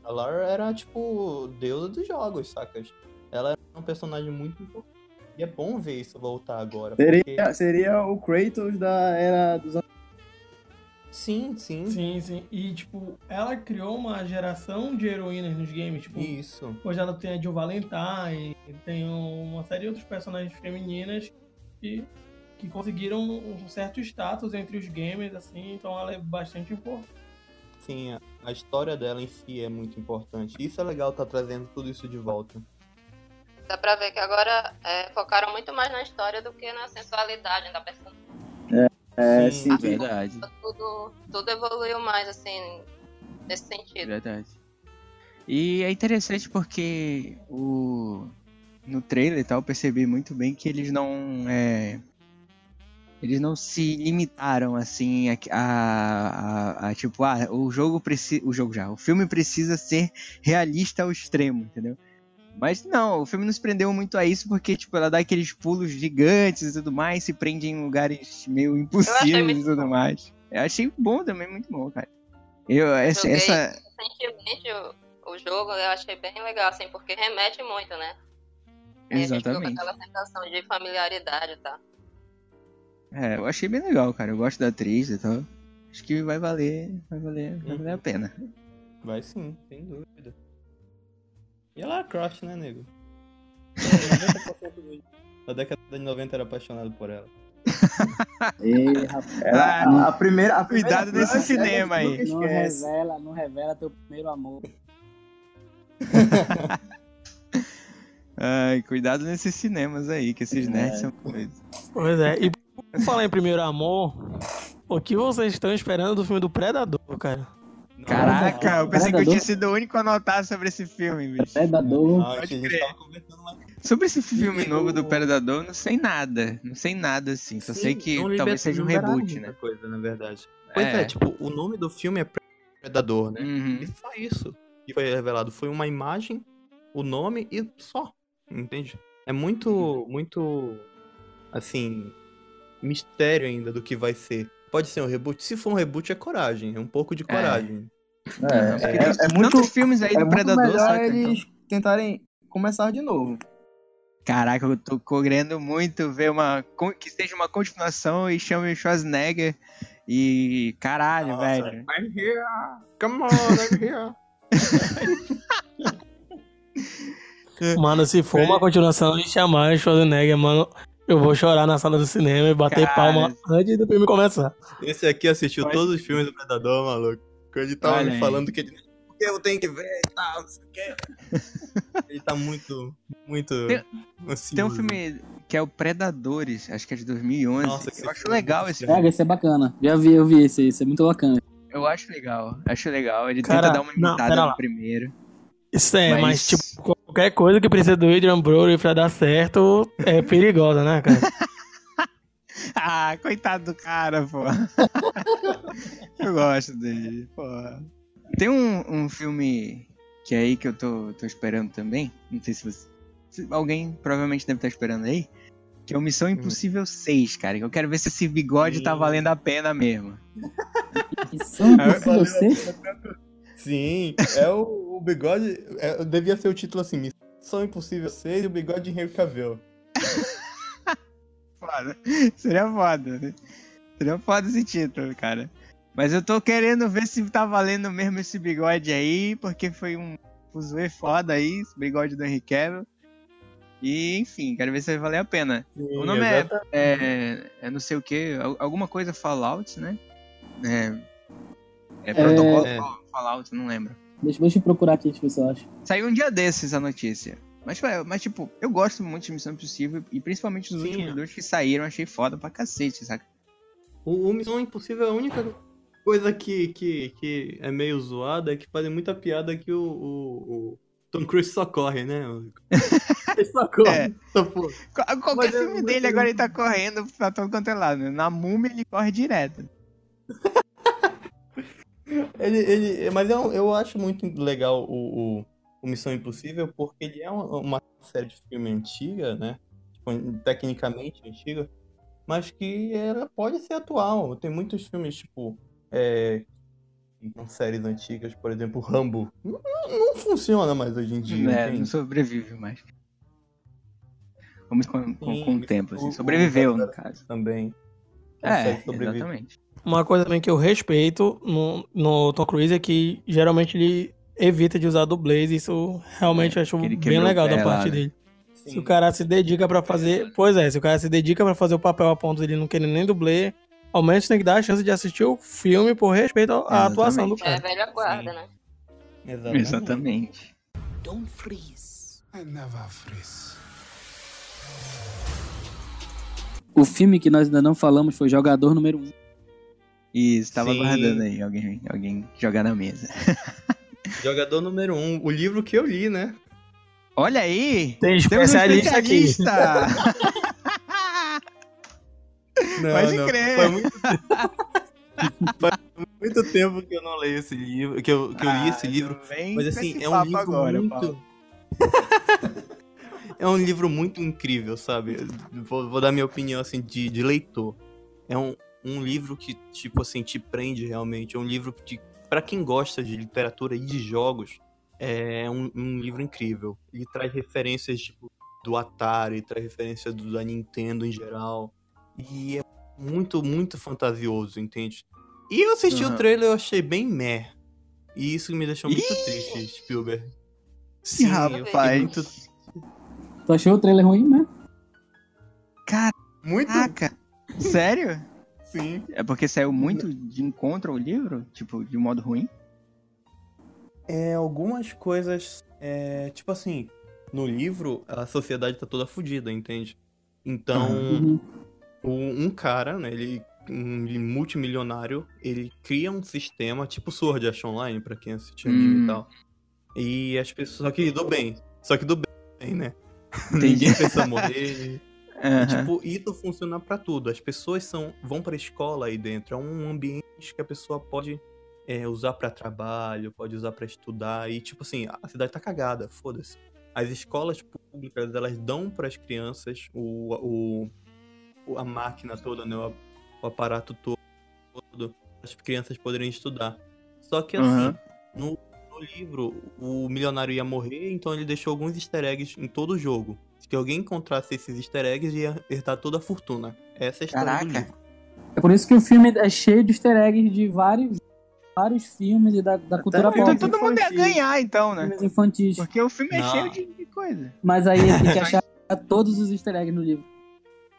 a Lara era, tipo, deusa dos jogos, sacas? Ela era um personagem muito importante. E é bom ver isso voltar agora. porque- Seria, seria o Kratos da era dos anos. Sim, sim. Sim, sim. E, tipo, ela criou uma geração de heroínas nos games. Tipo, Isso. hoje ela tem a Jill Valentine, tem uma série de outros personagens femininas que, que conseguiram um certo status entre os gamers, assim. Então ela é bastante importante. Sim, a, a história dela em si é muito importante. Isso é legal tá trazendo tudo isso de volta. Dá pra ver que agora é, focaram muito mais na história do que na sensualidade da personagem. É, Sim. sim. Verdade, Tudo, tudo evoluiu mais, assim, nesse sentido. verdade. E é interessante porque o no trailer e tal, eu percebi muito bem que eles não é, eles não se limitaram assim a, a- a- a, tipo, ah, o jogo precisa, o jogo já, o filme precisa ser realista ao extremo, entendeu? Mas não, o filme não se prendeu muito a isso porque tipo, ela dá aqueles pulos gigantes e tudo mais, se prende em lugares meio impossíveis e tudo bom. mais. Eu achei bom também, muito bom, cara. Eu, essa, Joguei. essa, Recentemente, o, o jogo eu achei bem legal, assim, porque remete muito, né? Aí A gente fica com exatamente. aquela sensação de familiaridade, tá? É, eu achei bem legal, cara. Eu gosto da atriz e tal. Acho que vai valer, vai valer, vai valer a pena. Vai sim, sem dúvida. E a Lara Croft, né, nego? 90% do- da década de 90 era apaixonado por ela. Ei, rapaz. Era a, a primeira, a primeira Cuidado nesse crush, cinema a aí. Não revela, não revela teu primeiro amor. Ai, cuidado nesses cinemas aí, que esses nerds são coisas. Pois é. E por falar em Primeiro Amor, o que vocês estão esperando do filme do Predador, cara? Caraca, eu pensei que eu tinha sido o único a anotar sobre esse filme, bicho. Predador. Ah, Pode que a gente crer. tava conversando lá. Sobre esse filme novo do Predador, não sei nada. Não sei nada, assim. Só sei Sim, que não liber- talvez seja um reboot, né? coisa, na verdade. Pois é. tipo, o nome do filme é Predador, né? Uhum. E só isso que foi revelado. Foi uma imagem, o nome e só. Entende? É muito, muito, assim, mistério ainda do que vai ser. Pode ser um reboot? Se for um reboot, é coragem. É um pouco de coragem. É, é, tem é muito, tantos filmes aí é do Predador, melhor saca? Então, eles tentarem começar de novo. Caraca, eu tô querendo muito ver uma. que seja uma continuação e chame o Schwarzenegger. E. Caralho, Nossa, velho. I'm here! Come on, I'm here! Mano, se for uma continuação e chamar o Schwarzenegger, mano, eu vou chorar na sala do cinema e bater Cara. palma antes do filme começar. Esse aqui assistiu Pode todos os filmes do Predador, maluco. Ele tava Olha me aí. falando que ele. Porque eu tenho que ver e tal, não sei o quê. Ele tá muito, muito Tem- ansioso. Tem um filme que é o Predadores, acho que é de 2011. Nossa, eu acho é legal esse filme. Pega, esse é bacana. Já vi, eu vi esse, esse é muito bacana. Eu acho legal, acho legal. Ele Cara, tenta dar uma não, imitada pera no primeiro. Isso é, mas, Mas- tipo, qualquer coisa que precisa do Adrian Brody pra dar certo é perigosa, né, cara? Ah, coitado do cara, pô. eu gosto dele, pô. Tem um, um filme que é aí que eu tô, tô esperando também. Não sei se você. se alguém provavelmente deve estar esperando aí. Que é o Missão Impossível 6, cara. Que eu quero ver se esse bigode tá Sim. valendo a pena mesmo. Missão Ah, Impossível 6? Sim, é o, o bigode. é, devia ser o título assim: Missão Impossível 6 e o bigode de Henry Cavill. Foda. Seria foda, né? Seria foda esse título, cara. Mas eu tô querendo ver se tá valendo mesmo esse bigode aí, porque foi um fuzuê foda aí, esse bigode do Henry Cavill. E, enfim, quero ver se vai valer a pena. Sim, o nome é, é, é não sei o que, alguma coisa Fallout, né? É, é protocolo É. Fallout, não lembro. Deixa, deixa eu procurar aqui, deixa eu ver se eu acho. Saiu um dia desses a notícia. Mas, mas, tipo, eu gosto muito de Missão Impossível e principalmente os Sim, últimos é. dois que saíram, achei foda pra cacete, saca? O, o Missão Impossível é a única coisa que, que, que é meio zoada, é que fazem muita piada que o, o, o Tom Cruise só corre, né? Ele só corre. É. Então, Qualquer Mas é filme muito- dele agora ele tá correndo pra todo quanto é lado. né? Na múmia ele corre direto. Ele, ele, mas eu, eu acho muito legal o, o, o Missão Impossível porque ele é uma, uma série de filme antiga, né? Tipo, tecnicamente antiga, mas que ela pode ser atual. Tem muitos filmes, tipo, é, com séries antigas, por exemplo, Rambo. Não, não funciona mais hoje em dia, né? Não sobrevive mais. Vamos com, com, Sim, com o tempo, assim. Sobreviveu, no caso. Também. É, exatamente. Uma coisa também que eu respeito no, no Tom Cruise é que geralmente ele evita de usar dublês. Isso realmente eu acho bem legal da lá, parte né? dele. Sim. Se o cara se dedica pra fazer. Pois é, se o cara se dedica pra fazer o papel a ponto dele não querer nem dublê, ao menos tem que dar a chance de assistir o filme por respeito à Exatamente. atuação do É cara. velha guarda, né? Exatamente. Exatamente. Don't freeze. I never freeze. O filme que nós ainda não falamos foi Jogador Número 1. Isso, tava Sim. aguardando aí alguém, alguém jogar na mesa. Jogador número um, o livro que eu li, né? Olha aí! Tem um especialista aqui. especialista! Não, Pode não. crer. Faz muito... Faz muito tempo que eu não leio esse livro, que eu, que eu li esse Ah, livro. não vem Mas assim, esse é um livro agora, muito. É um livro muito incrível, sabe? Vou, vou dar minha opinião assim de, de leitor. É um, um livro que, tipo assim, te prende realmente. É um livro que, para quem gosta de literatura e de jogos, é um, um livro incrível. Ele traz referências, tipo, do Atari, traz referências do, da Nintendo em geral. E é muito, muito fantasioso, entende? E eu assisti Aham. o trailer e eu achei bem meh. E isso me deixou muito Ih! triste, Spielberg. Sim, rapaz. muito, Tu achou o trailer ruim, né? muito Caraca! Sério? Sim. É porque saiu muito de encontro ao livro? Tipo, de modo ruim? É, algumas coisas, é, tipo assim, no livro a sociedade tá toda fodida, entende? Então, Uhum. o- um cara, né, ele um multimilionário, ele cria um sistema tipo Sword Art Online pra quem assiste anime Hum. e tal. E as pessoas, só que do bem, só que do bem, né? Entendi. Ninguém pensa morrer. E, tipo, isso funciona pra tudo. As pessoas são, vão pra escola aí dentro. É um ambiente que a pessoa pode é, usar pra trabalho, pode usar pra estudar. E, tipo assim, a cidade tá cagada, foda-se. As escolas públicas, elas dão pras crianças o, o, a máquina toda, né? O, o aparato todo, as crianças poderem estudar. Só que, assim, Aham. no, no livro, o milionário ia morrer, então ele deixou alguns easter eggs em todo o jogo. Se alguém encontrasse esses easter eggs, ia herdar toda a fortuna. Essa é a história do Caraca. livro. É por isso que o filme é cheio de easter eggs de vários, vários filmes e da, da cultura Até Então pop. todo mundo ia ganhar, então, né? Filmes infantis. Porque o filme é Não. cheio de, de coisa. Mas aí tem que achar todos os easter eggs no livro.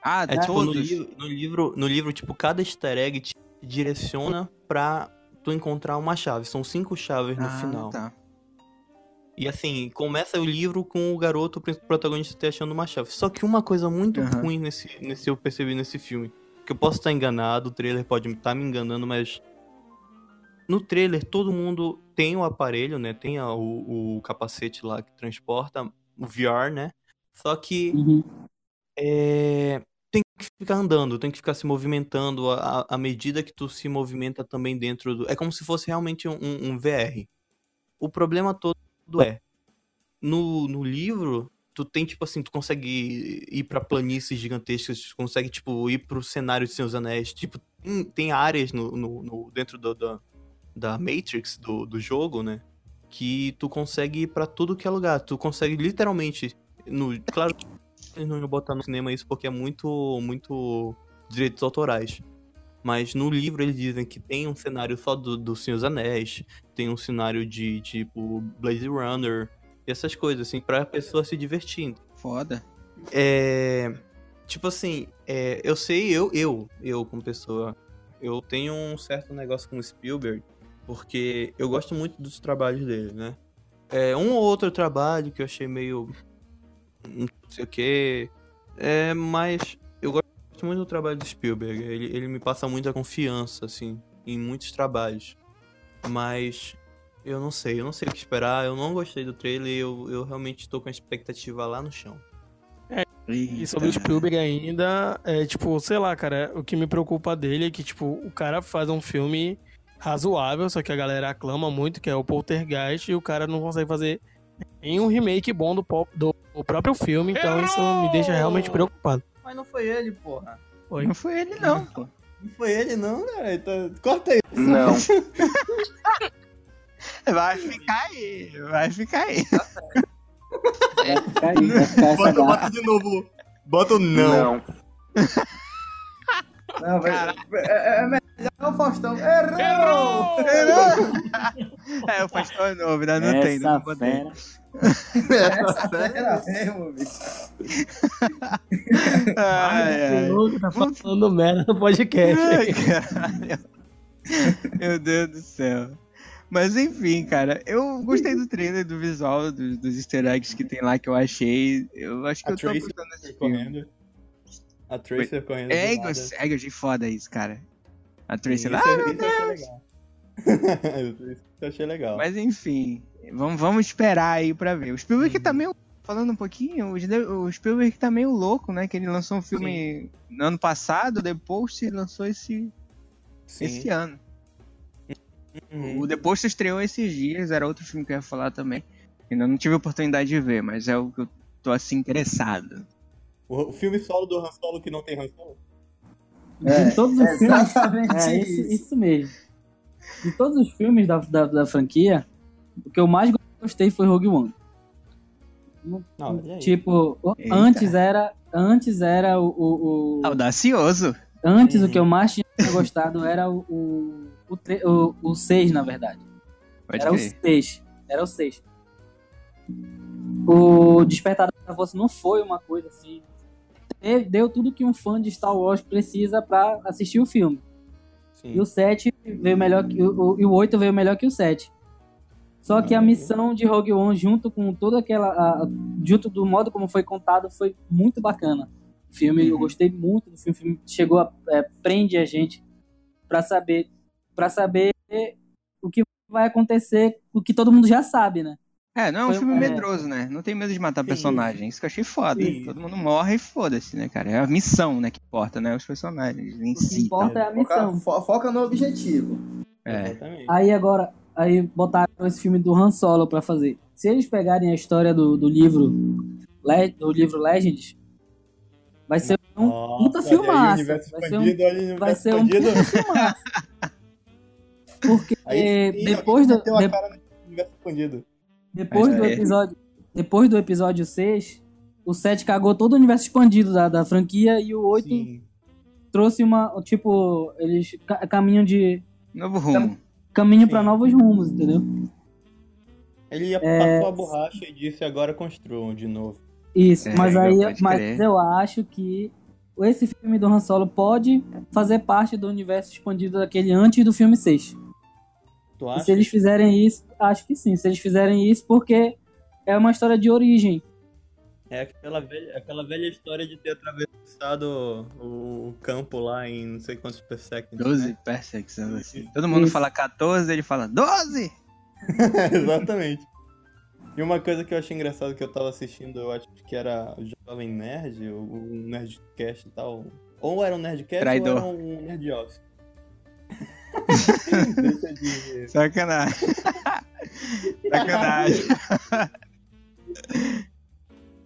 Ah, É tipo, no livro, no livro, no livro, tipo, cada easter egg te direciona pra tu encontrar uma chave. São cinco chaves no ah, final. Tá. E assim, começa o livro com o garoto o protagonista te achando uma chave. Só que uma coisa muito Aham. ruim nesse, nesse eu percebi nesse filme, que eu posso estar enganado, o trailer pode estar me enganando, mas no trailer todo mundo tem o aparelho, né? Tem a- o, o capacete lá que transporta o VR, né? Só que Uhum. é, tem que ficar andando, tem que ficar se movimentando à, à medida que tu se movimenta também dentro do. É como se fosse realmente um, um VR. O problema todo é no, no livro. Tu tem, tipo assim, tu consegue ir pra planícies gigantescas, tu consegue, tipo, ir pro cenário de Seus Anéis. Tipo, tem, tem áreas no, no, no- dentro do- da, da Matrix do, do jogo, né? Que tu consegue ir pra tudo que é lugar. Tu consegue literalmente. No, claro eles não iam botar no cinema isso porque é muito, muito direitos autorais. Mas no livro eles dizem que tem um cenário só do, do Senhor dos Anéis, tem um cenário de tipo Blaze Runner, e essas coisas, assim, pra pessoa se divertindo. Foda. É. Tipo assim, é, eu sei, eu, eu, eu como pessoa, eu tenho um certo negócio com o Spielberg, porque eu gosto muito dos trabalhos dele, né? É, um ou outro trabalho que eu achei meio. não sei o que. É, mas gosto muito do trabalho do Spielberg. Ele, ele me passa muita confiança, assim, em muitos trabalhos. Mas eu não sei, eu não sei o que esperar. Eu não gostei do trailer eu, eu realmente tô com a expectativa lá no chão. E sobre o Spielberg ainda, é tipo, sei lá, cara, o que me preocupa dele é que, tipo, o cara faz um filme razoável, só que a galera aclama muito, que é o Poltergeist, e o cara não consegue fazer nenhum remake bom do, pop- do, do próprio filme, então isso me deixa realmente preocupado. Mas não foi ele, porra. Oi. Não foi ele, não, pô. Não foi ele, não, cara. Então, corta aí. Não. Vai ficar aí, vai ficar aí. Vai ficar aí, vai ficar essa Bota, bota de novo. Bota o não. Não. Não, vai, é, é melhor o Faustão. Errou! É, o pastor novo, ainda não tem, não Essa botei. Essa fera mesmo, bicho. Ai, ai. louco, tá falando merda no podcast. Ai, caralho. Meu Deus do céu. Mas enfim, cara, eu gostei do trailer, do visual, dos, dos easter eggs que tem lá que eu achei. Eu acho que A eu tô Tracy gostando desse filme. correndo. A Tracer correndo. É, é, achei foda isso, cara. A Tracy Sim, lá. isso, Ah, é- meu achei Deus. eu achei legal. Mas enfim, vamos, vamos esperar aí pra ver. O Spielberg tá meio. Falando um pouquinho, o Spielberg tá meio louco, né? Que ele lançou um filme no ano passado, depois se lançou esse, Sim. esse ano. Uhum. O The Post estreou esses dias, era outro filme que eu ia falar também. Ainda não tive oportunidade de ver, mas é o que eu tô assim interessado. O, filme solo do Han Solo que não tem Han Solo? De todos os filmes. Exatamente É, isso, isso. isso mesmo. De todos os filmes da, da, da franquia, o que eu mais gostei foi Rogue One. Não. Tipo, Eita. antes era. Antes era o. o, o- Audacioso. antes o que eu mais tinha gostado era o. O, o, tre- o, o 6, na verdade. Pode era o crer. 6. Era o 6. O Despertar da Força não foi uma coisa assim. Deu- Deu tudo que um fã de Star Wars precisa pra assistir o filme. Sim. E o 7 veio melhor que o, e o 8 veio melhor que o 7. Só que a missão de Rogue One, junto com toda aquela. a- junto do modo como foi contado, foi muito bacana. O filme, eu gostei muito do filme. O filme chegou a. É, prende a gente pra saber. para saber o que vai acontecer, o que todo mundo já sabe, né? É, não é um Foi- filme é. medroso, né? Não tem medo de matar Sim. personagem. Isso que eu achei foda. Sim. Todo mundo morre e foda-se, né, cara? É a missão, né, que importa, né? Os personagens em O que si. importa é a Foca, missão. fo- foca no objetivo. É. Exatamente. Aí agora, aí botaram esse filme do Han Solo pra fazer. Se eles pegarem a história do, do livro do livro Legends, vai ser um Nossa, puta filmaço. Vai ser um, vai ser um puta filmaço. Porque Aí sim, depois do, de- cara no universo expandido. Depois do é. episódio, depois do episódio 6, o 7 cagou todo o universo expandido da, da franquia e o 8 Sim. trouxe uma, tipo, eles ca- caminham de Novo rumo. caminho pra Sim. novos rumos, entendeu? Ele ia É. passou a borracha e disse agora construam de novo. Isso, É, mas eu- aí mas eu acho que esse filme do Han Solo pode fazer parte do universo expandido daquele antes do filme 6. Tu E acha? se eles fizerem isso, acho que sim. Se eles fizerem isso, porque é uma história de origem. É aquela velha, aquela velha história de ter atravessado o, o campo lá em não sei quantos per second. 12 Né? parsecs, algo assim. Todo mundo Isso. fala 14, ele fala 12! Exatamente. E uma coisa que eu achei engraçado que eu tava assistindo, eu acho que era o Jovem Nerd, o, o Nerdcast e tal. Ou era um Nerdcast Traidor. ou era um Nerd Office. Deixa de... Sacanagem. Sacanagem.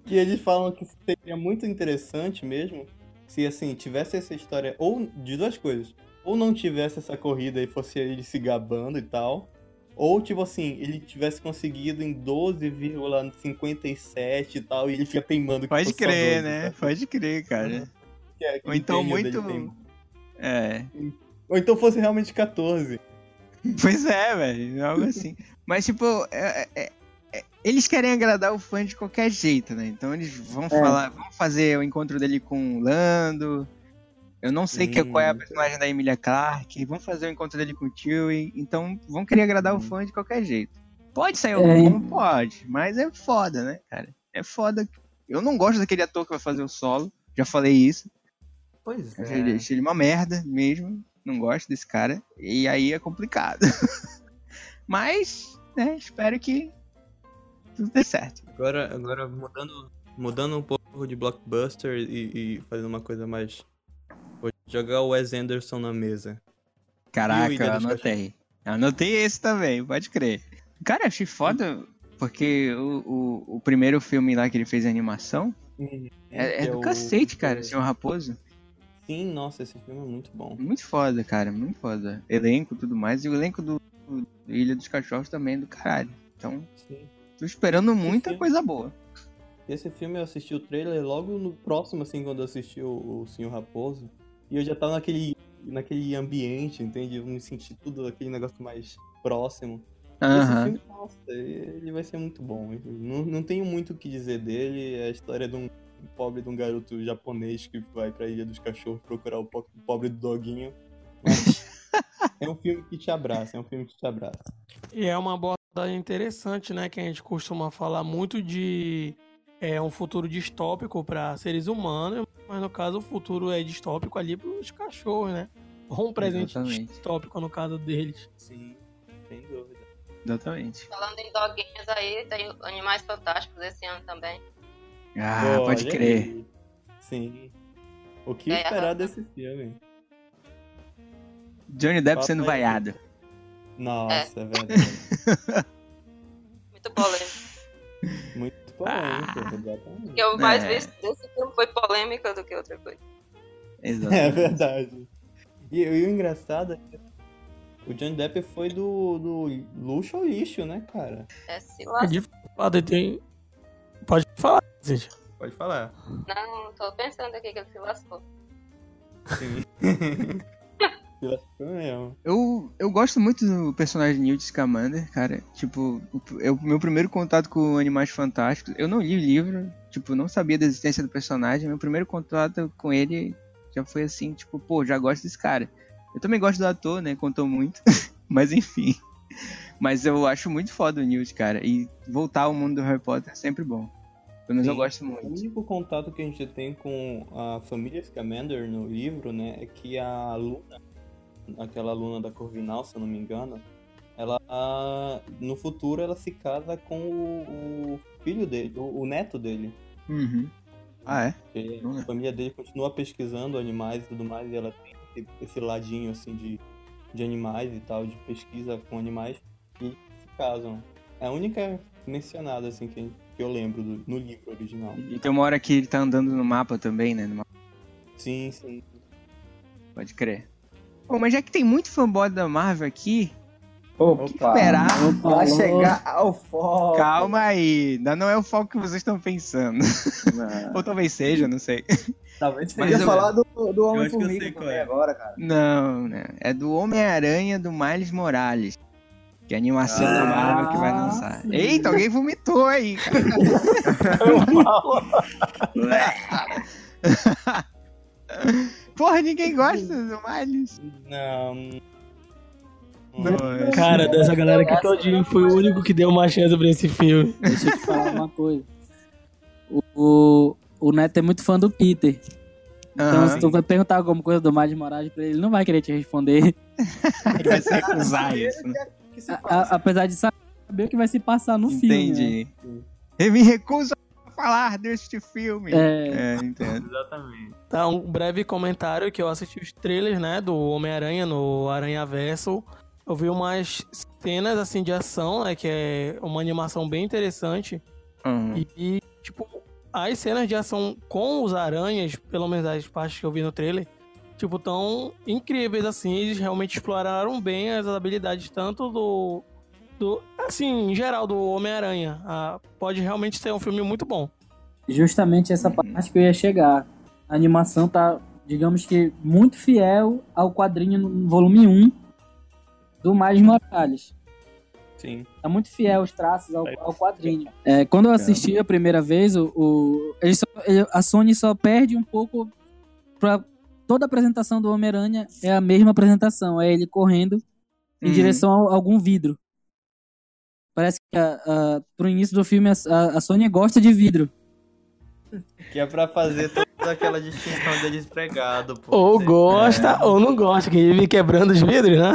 Que eles falam que seria muito interessante mesmo se, assim, tivesse essa história, ou de duas coisas. Ou não tivesse essa corrida e fosse ele se gabando e tal. Ou, tipo assim, ele tivesse conseguido em 12,57 e tal, e ele fica teimando que Pode crer, 12, né? sabe? Pode crer, cara. É Ou então muito- É. Ou então fosse realmente 14. Pois é, velho. Algo assim. Mas, tipo, é, é, é, eles querem agradar o fã de qualquer jeito, né? Então eles vão falar, vão fazer o encontro dele com o Lando. Eu não sei que, qual é a personagem da Emilia Clarke. Vão fazer o encontro dele com o Chewie. Então vão querer agradar o fã de qualquer jeito. Pode sair algum É. bom? Pode. Mas é foda, né, cara? É foda. Eu não gosto daquele ator que vai fazer o solo. Já falei isso. Pois Achei ele- achei ele uma merda mesmo. Não gosto desse cara. E aí é complicado. Mas, né, espero que tudo dê certo. Agora, agora mudando, mudando um pouco de blockbuster e, e fazendo uma coisa mais. Vou jogar o Wes Anderson na mesa. O Caraca, eu anotei. Anotei esse também, pode crer. Cara, achei foda, porque o, o, o primeiro filme lá que ele fez a animação é, é do o- cacete, cara, Senhor Raposo. Sim, nossa, esse filme é muito bom. Muito foda, cara, muito foda. Elenco e tudo mais. E o elenco do, do Ilha dos Cachorros também é do caralho. Então, Sim. tô esperando muita filme- coisa boa. Esse filme eu assisti o trailer logo no próximo, assim, quando eu assisti o, o Senhor Raposo. E eu já tava naquele, naquele ambiente, entende? Eu me senti tudo aquele negócio mais próximo. Esse Aham. filme, nossa, ele vai ser muito bom. Não, não tenho muito o que dizer dele. É a história de um pobre de um garoto japonês que vai pra Ilha dos Cachorros procurar o po- o pobre do doguinho. Mas é um filme que te abraça, é um filme que te abraça. E é uma abordagem interessante, né? Que a gente costuma falar muito de é, um futuro distópico para seres humanos, mas no caso o futuro é distópico ali para os cachorros, né? Ou um presente Exatamente. distópico no caso deles. Sim, sem dúvida. Exatamente. Falando em doguinhos aí, tem Animais Fantásticos esse ano também. Ah, pode crer. aí. Sim. O que É, esperar aham. desse filme? Johnny Depp Fala sendo aí. vaiado. Nossa, é, verdade. Muito polêmico. Muito polêmico, Ah. O exatamente. que eu mais É. vi desse filme foi polêmica do que outra coisa. É Exatamente. verdade. E, e o engraçado é que o Johnny Depp foi do, do luxo ao lixo, né, cara? É se É tem. Pode falar, Pode falar. Não, tô pensando aqui que ele se lascou. Sim. Se lascou mesmo. Eu, eu gosto muito do personagem Newt Scamander, cara. Tipo, o, é o meu primeiro contato com Animais Fantásticos. Eu não li o livro, tipo, não sabia da existência do personagem. Meu primeiro contato com ele já foi assim, tipo, pô, já gosto desse cara. Eu também gosto do ator, né? Contou muito. Mas enfim. Mas eu acho muito foda o Newt, cara. E voltar ao mundo do Harry Potter é sempre bom. Pelo menos eu Sim. gosto O muito. único contato que a gente tem com a família Scamander no livro, né, é que a Luna, aquela Luna da Corvinal, se eu não me engano, ela, no futuro, ela se casa com o, o filho dele, o, o neto dele. Uhum. Ah, é? Porque a família dele continua pesquisando animais e tudo mais, e ela tem esse, esse ladinho, assim, de, de animais e tal, de pesquisa com animais, e se casam. É a única mencionada, assim, que, que eu lembro do- no livro original. E tem uma hora que ele tá andando no mapa também, né? No mapa, Sim, sim. pode crer. Bom, mas já que tem muito fanboy da Marvel aqui, Opa, esperar. Vai Alô? chegar ao foco. calma aí. Ainda não é o foco que vocês estão pensando. Ou talvez seja, não sei. Talvez Mas seja eu- falar do, do Homem-Formiga é. agora, cara. Não, né? É do Homem-Aranha do Miles Morales. Que é a animação da Ah, Marvel que vai lançar. sim. Eita, alguém vomitou aí, cara. Porra, ninguém gosta do Miles. Não. Não, Cara, dessa galera aqui todinho foi o único que deu uma chance pra esse filme. Deixa eu te falar uma coisa. O, o, o Neto é muito fã do Peter. Então, Aham. se tu vai perguntar alguma coisa do Miles Morales pra ele, ele não vai querer te responder. Ele vai se recusar isso. né? Que se passa. a- apesar de saber o que vai se passar no filme. né? Entendi. Eu me recuso a falar deste filme. É, É, entendo. Exatamente. Tá, um breve comentário que eu assisti os trailers, né, do Homem-Aranha no Aranha Verso. Eu vi umas cenas, assim, de ação, né, que é uma animação bem interessante. Uhum. E, e, tipo, as cenas de ação com os aranhas, pelo menos as partes que eu vi no trailer, tipo, tão incríveis, assim. Eles realmente exploraram bem as habilidades tanto do... do assim, em geral, do Homem-Aranha. Ah, pode realmente ser um filme muito bom. justamente essa Uhum. parte que eu ia chegar. A animação tá digamos que, muito fiel ao quadrinho no volume 1 do Miles Morales. Sim. É muito fiel os traços ao, ao quadrinho. É, quando eu assisti a primeira vez, o, o ele só- ele- a Sony só perde um pouco pra toda a apresentação do Homem-Aranha é a mesma apresentação, é ele correndo em Uhum. direção a algum vidro. Parece que a, a, pro início do filme a, a Sony gosta de vidro. Que é pra fazer toda aquela distinção deles pregado, pô. Ou gosta ou não gosta, que vive quebrando os vidros, né?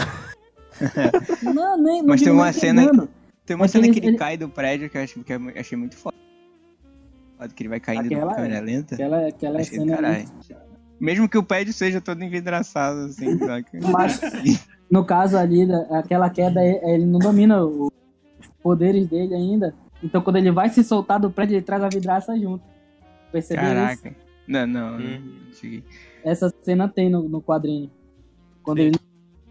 Não, nem, não Mas tem uma cena- quebrando. Tem uma Mas cena ele- que ele ele- cai do prédio que eu achei, que eu achei muito foda. Que ele vai caindo Aquela de câmera é. lenta. Aquela, aquela Achei cena caralho. ali. Mesmo que o prédio seja todo envidraçado, assim, saca? Mas, no caso ali, da- aquela queda, é- ele não domina o- os poderes dele ainda. Então, quando ele vai se soltar do prédio, ele traz a vidraça junto. Percebeu isso? Caraca. Não, não. Uhum. não cheguei. Essa cena tem no, no quadrinho. Quando ele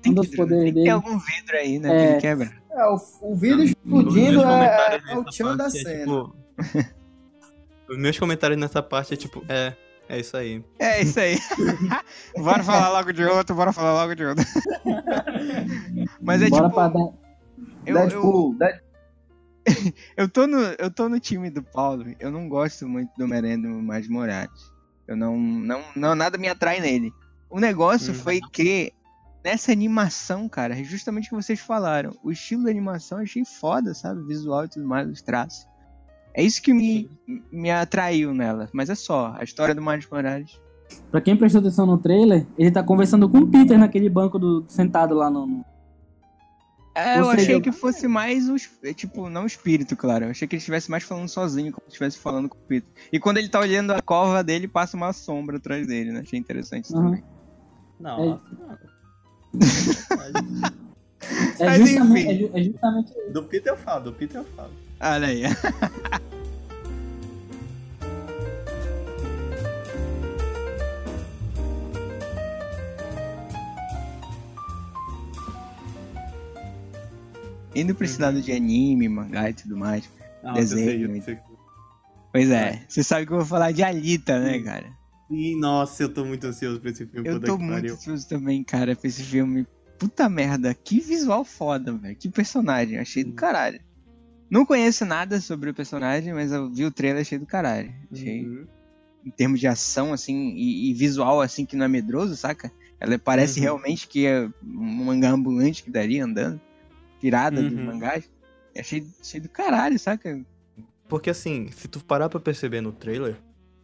Tem dos que, poderes tem dele. algum vidro aí, né? É. Que ele quebra. É, o, o vidro Os explodindo é, é o tchan da é, cena. tipo, Os meus comentários nessa parte é tipo, é, é isso aí. É isso aí. bora falar logo de outro, bora falar logo de outro. Mas é Bora tipo. pra dar. Eu, eu, Deadpool, Deadpool. eu, tô no, eu tô no time do Paulo. Eu não gosto muito do Merendo mais Morales. Eu não, não, não. Nada me atrai nele. O negócio Uhum. foi que. Nessa animação, cara, é justamente o que vocês falaram. O estilo da animação eu achei foda, sabe? Visual e tudo mais, os traços. É isso que me, me atraiu nela. Mas é só. A história do Miles Morales. Pra quem prestou atenção no trailer, ele tá conversando com o Peter naquele banco do, sentado lá no. no- É, eu seja, achei que fosse mais o. é, Tipo, não o espírito, claro. Eu achei que ele estivesse mais falando sozinho, como se estivesse falando com o Peter. E quando ele tá olhando a cova dele, passa uma sombra atrás dele, né? Achei interessante isso Aham. também. Não, É justamente, enfim. é, ju- é justamente do Peter eu falo, do Peter eu falo. Olha aí. Indo pra esse lado de anime, mangá e tudo mais. Não, Desenho, eu sei, eu sei. Pois é, você sabe que eu vou falar de Alita, né, cara? Ih, nossa, eu tô muito ansioso pra esse filme. Eu tô muito pariu. ansioso também, cara, pra esse filme. Puta merda, que visual foda, velho. Que personagem, achei do caralho. Não conheço nada sobre o personagem, mas eu vi o trailer, achei do caralho. Achei, Uhum. em termos de ação, assim, e, e visual, assim, que não é medroso, saca? Ela parece Uhum. realmente que é um mangá ambulante que daria andando. Tirada dos Uhum. mangás. Achei, achei do caralho, saca? Porque assim, se tu parar pra perceber no trailer,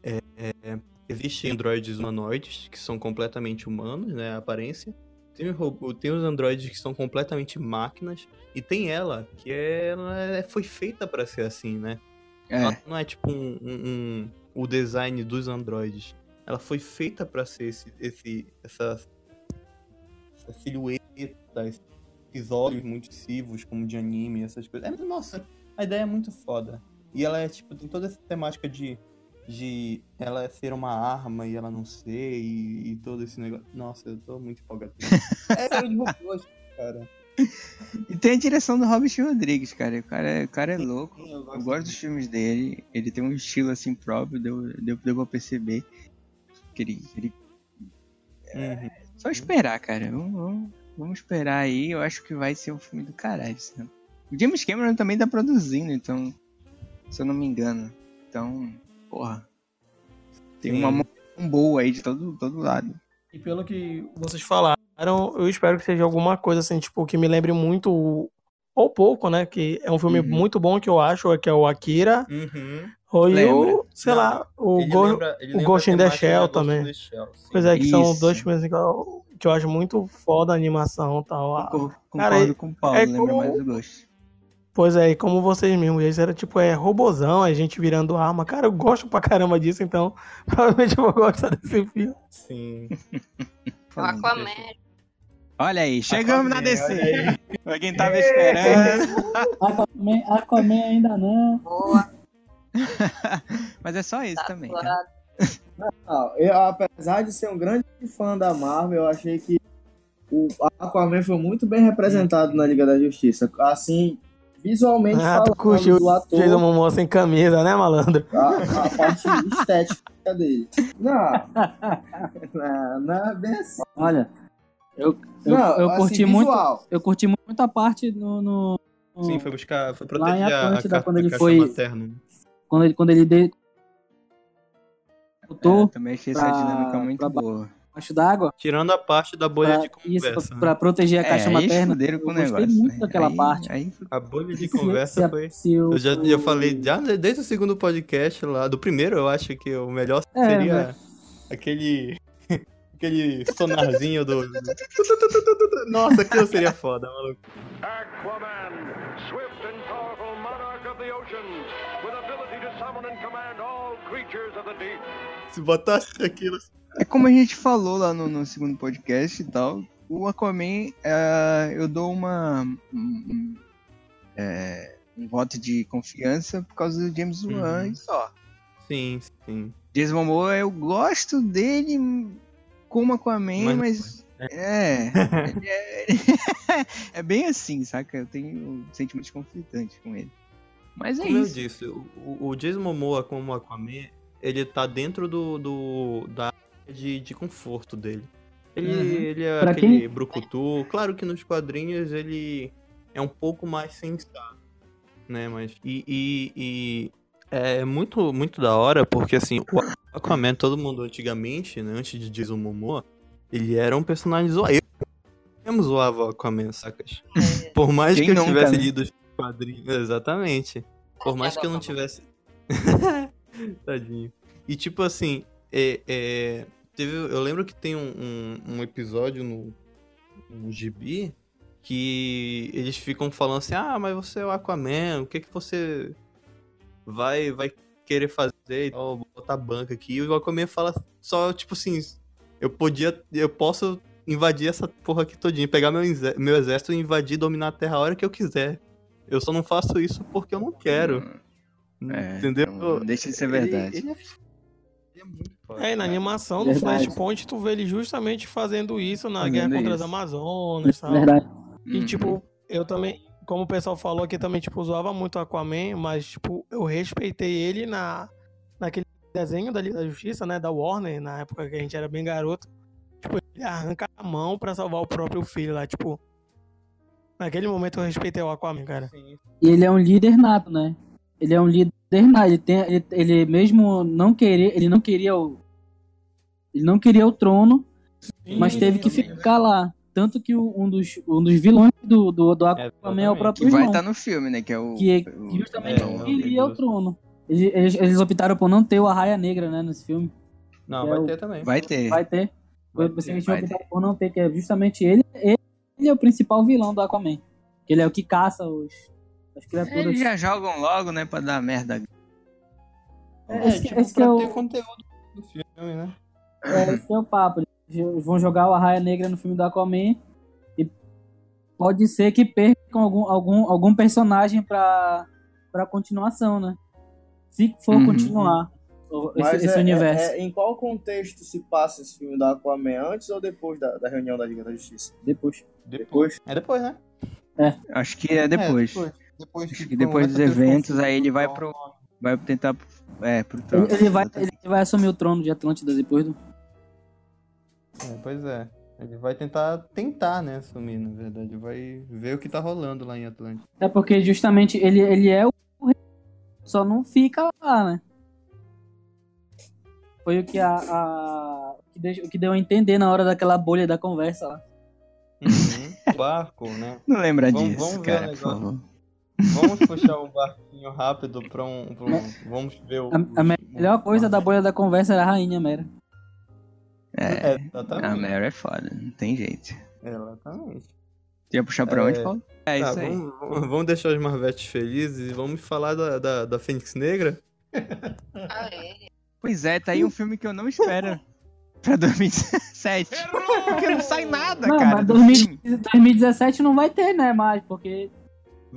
é, é, existem androides humanoides que são completamente humanos, né, a aparência. Tem, robô- tem os androides que são completamente máquinas. E tem ela, que é- ela é- foi feita pra ser assim, né? É, Ela não é tipo um, um- um- o design dos androides. Ela foi feita pra ser esse, esse, essa, essa silhueta, esses olhos muito excessivos, como de anime, essas coisas. É, nossa, a ideia é muito foda. E ela é, tipo, tem toda essa temática de, de ela ser uma arma e ela não ser, e, e todo esse negócio. Nossa, eu tô muito empolgado. é, cara de robôs, cara. E tem a direção do Robert Rodrigues, cara. O cara, é- o cara é louco. Sim, eu Eu gosto dos filmes dele. Ele tem um estilo assim próprio, deu, deu, deu pra perceber. Que ele, ele- Uhum. Só esperar, cara. Vamos, vamos, vamos esperar aí. Eu acho que vai ser um filme do caralho. Sabe? O James Cameron também tá produzindo, então. Se eu não me engano. Então, porra. Tem Sim. uma mão boa aí de todo, todo lado. E pelo que vocês falaram, eu espero que seja alguma coisa assim, tipo, que me lembre muito, o- ou pouco, né? Que é um filme Uhum. muito bom que eu acho, que é o Akira. Uhum. Ou Lembra. o, sei Não, lá, o Ele Go- lembra- o Ghost in the Shell também. the Shell. Pois é, que são Isso. dois filmes assim, que eu, que eu acho muito foda a animação e tal. Concor- cara, Concordo é- com o Paulo, é lembra como- mais do Ghost. Pois é, e como vocês mesmos, eles era tipo, é robozão, a gente virando arma. Cara, eu gosto pra caramba disso, então provavelmente eu vou gostar desse filme. Sim. O. Aquaman. Olha aí, chegamos na Aquaman, DC. olha Pra quem tava esperando. Aquaman, Aquaman ainda não. Boa. Mas é só isso Tá também. Não, eu, apesar de ser um grande fã da Marvel, eu achei que o Aquaman foi muito bem representado na Liga da Justiça. Assim, visualmente Ah, tu falando curtiu do ator, Jason Momoa sem camisa, né, malandro? a, a parte estética dele. Não. não, não é bem assim. Olha, eu, eu, Não, eu assim, curti muito. visual. Eu curti muito a parte no. no- no- Sim, foi buscar, foi Lá em proteger a, a, Atlântida, ca- quando a ele foi- materna. quando ele, quando ele de, É, também achei essa dinâmica muito pra- boa. Debaixo d'água Tirando a parte da bolha pra, de conversa. isso, né? pra proteger a caixa é, materna. Eu gostei negócio, muito né? daquela Aí- parte. aí A bolha de conversa se foi. se o- Eu já, eu falei já desde o segundo podcast lá, do primeiro, eu acho que o melhor É, seria né? aquele. aquele sonarzinho do. Nossa, aquilo seria foda, maluco. Aquaman, swift and powerful monarch of the oceans, with ability to summon and command all creatures of the deep. Se botasse aquilo. É como a gente falou lá no, no segundo podcast e tal, o Aquaman, é, eu dou uma. Um, é, um voto de confiança por causa do James Wan Uhum. e só. Sim, sim. James Momoa, eu gosto dele como Aquaman, mas. Mas- é. ele é, é bem assim, saca? Eu tenho sentimentos conflitantes com ele. Mas é Como eu isso. disse, o, o Jason Momoa como Aquaman, ele tá dentro do, do da de, de conforto dele. Ele, Uhum. ele é Pra aquele quem- brucutu. Claro que nos quadrinhos ele é um pouco mais sensato, né? Mas e, e, e é muito muito da hora porque assim o Aquaman todo mundo antigamente, né? Antes de Jason Momoa, ele era um personagem zoado. Eu mesmo zoava o Aquaman, sacas? Por mais Quem que eu tivesse né? lido os quadrinhos, exatamente. Por mais que eu não tivesse. Tadinho. E tipo assim, é, é, teve, eu lembro que tem um, um, um episódio no, no Gibi que eles ficam falando assim: ah, mas você é o Aquaman, o que que você vai, vai querer fazer? e tal, Vou botar banca aqui. E o Aquaman fala só, tipo assim: eu podia, eu posso invadir essa porra aqui todinha, pegar meu, meu exército e invadir, dominar a Terra a hora que eu quiser. Eu só não faço isso porque eu não quero. É, Entendeu? não deixa de ser Ele- verdade. Ele, é, ele é muito. É, e na animação do Verdade. Flashpoint, tu vê ele justamente fazendo isso na Fazendo guerra contra as isso. Amazonas, tal. Verdade. E, Uhum. tipo, eu também, como o pessoal falou aqui, também, tipo, zoava muito o Aquaman, mas, tipo, eu respeitei ele na, naquele desenho da Liga da Justiça, né, da Warner, na época que a gente era bem garoto. Tipo, ele arranca a mão pra salvar o próprio filho lá, tipo... Naquele momento eu respeitei o Aquaman, cara. E ele é um líder nato, né? Ele é um líder nato. Ele, tem, ele, ele mesmo não querer, ele não queria o. Ele não queria o trono, mas teve que ficar lá. Tanto que o- um dos, um dos vilões do, do, do Aquaman é o exatamente. próprio Que vai estar no filme, né? Que é o. Que, o- que justamente é, não o- queria o- o trono. Eles, eles, eles optaram por não ter o Arraia Negra, né, nesse filme. Não, É vai o- ter também. Vai ter. Vai ter. Vai ter, eles vai optaram por não ter, que é justamente ele. Ele é o principal vilão do Aquaman. Ele é o que caça os, as criaturas. Eles já jogam logo, né? Pra dar merda. É, esse, tipo, esse que pra é o, ter conteúdo do filme, né? É, esse é o papo. Eles vão jogar o Arraia Negra no filme do Aquaman e pode ser que percam algum, algum, algum personagem pra, pra continuação, né? Se for Uhum. continuar esse, Mas esse é- universo. é- é- em qual contexto se passa esse filme da Aquaman? Antes ou depois da, da reunião da Liga da Justiça? Depois. Depois. É depois, né? Acho que é depois. É, depois. Depois Acho que depois dos eventos, aí ele vai pro. Vai tentar. É, pro trono. Ele, vai, ele vai assumir o trono de Atlântida depois do. É, pois é. Ele vai tentar, tentar, né, assumir, na verdade. Vai ver o que tá rolando lá em Atlântia. É porque justamente ele, ele é o rei, só não fica lá, né? Foi o que a, a o que deu- o que deu a entender na hora daquela bolha da conversa lá. Uhum. Barco, né? Não lembra Vamos- disso, vamos ver cara, o por favor. Vamos puxar um barquinho rápido pra um. pra um- vamos ver o. A, a melhor coisa da bolha da conversa era a rainha Mera. É, É, exatamente. a Mary é foda, não tem jeito. Exatamente. Tu ia puxar pra É, onde, Paulo? É Tá, isso aí. vamos, vamos- deixar os Marvetes felizes e vamos falar da, da, da Fênix Negra. Pois é, tá aí um filme que eu não espero pra 2017. Porque não sai nada, Não, cara. mas do 2000 filme. 2017 não vai ter, né, mais, porque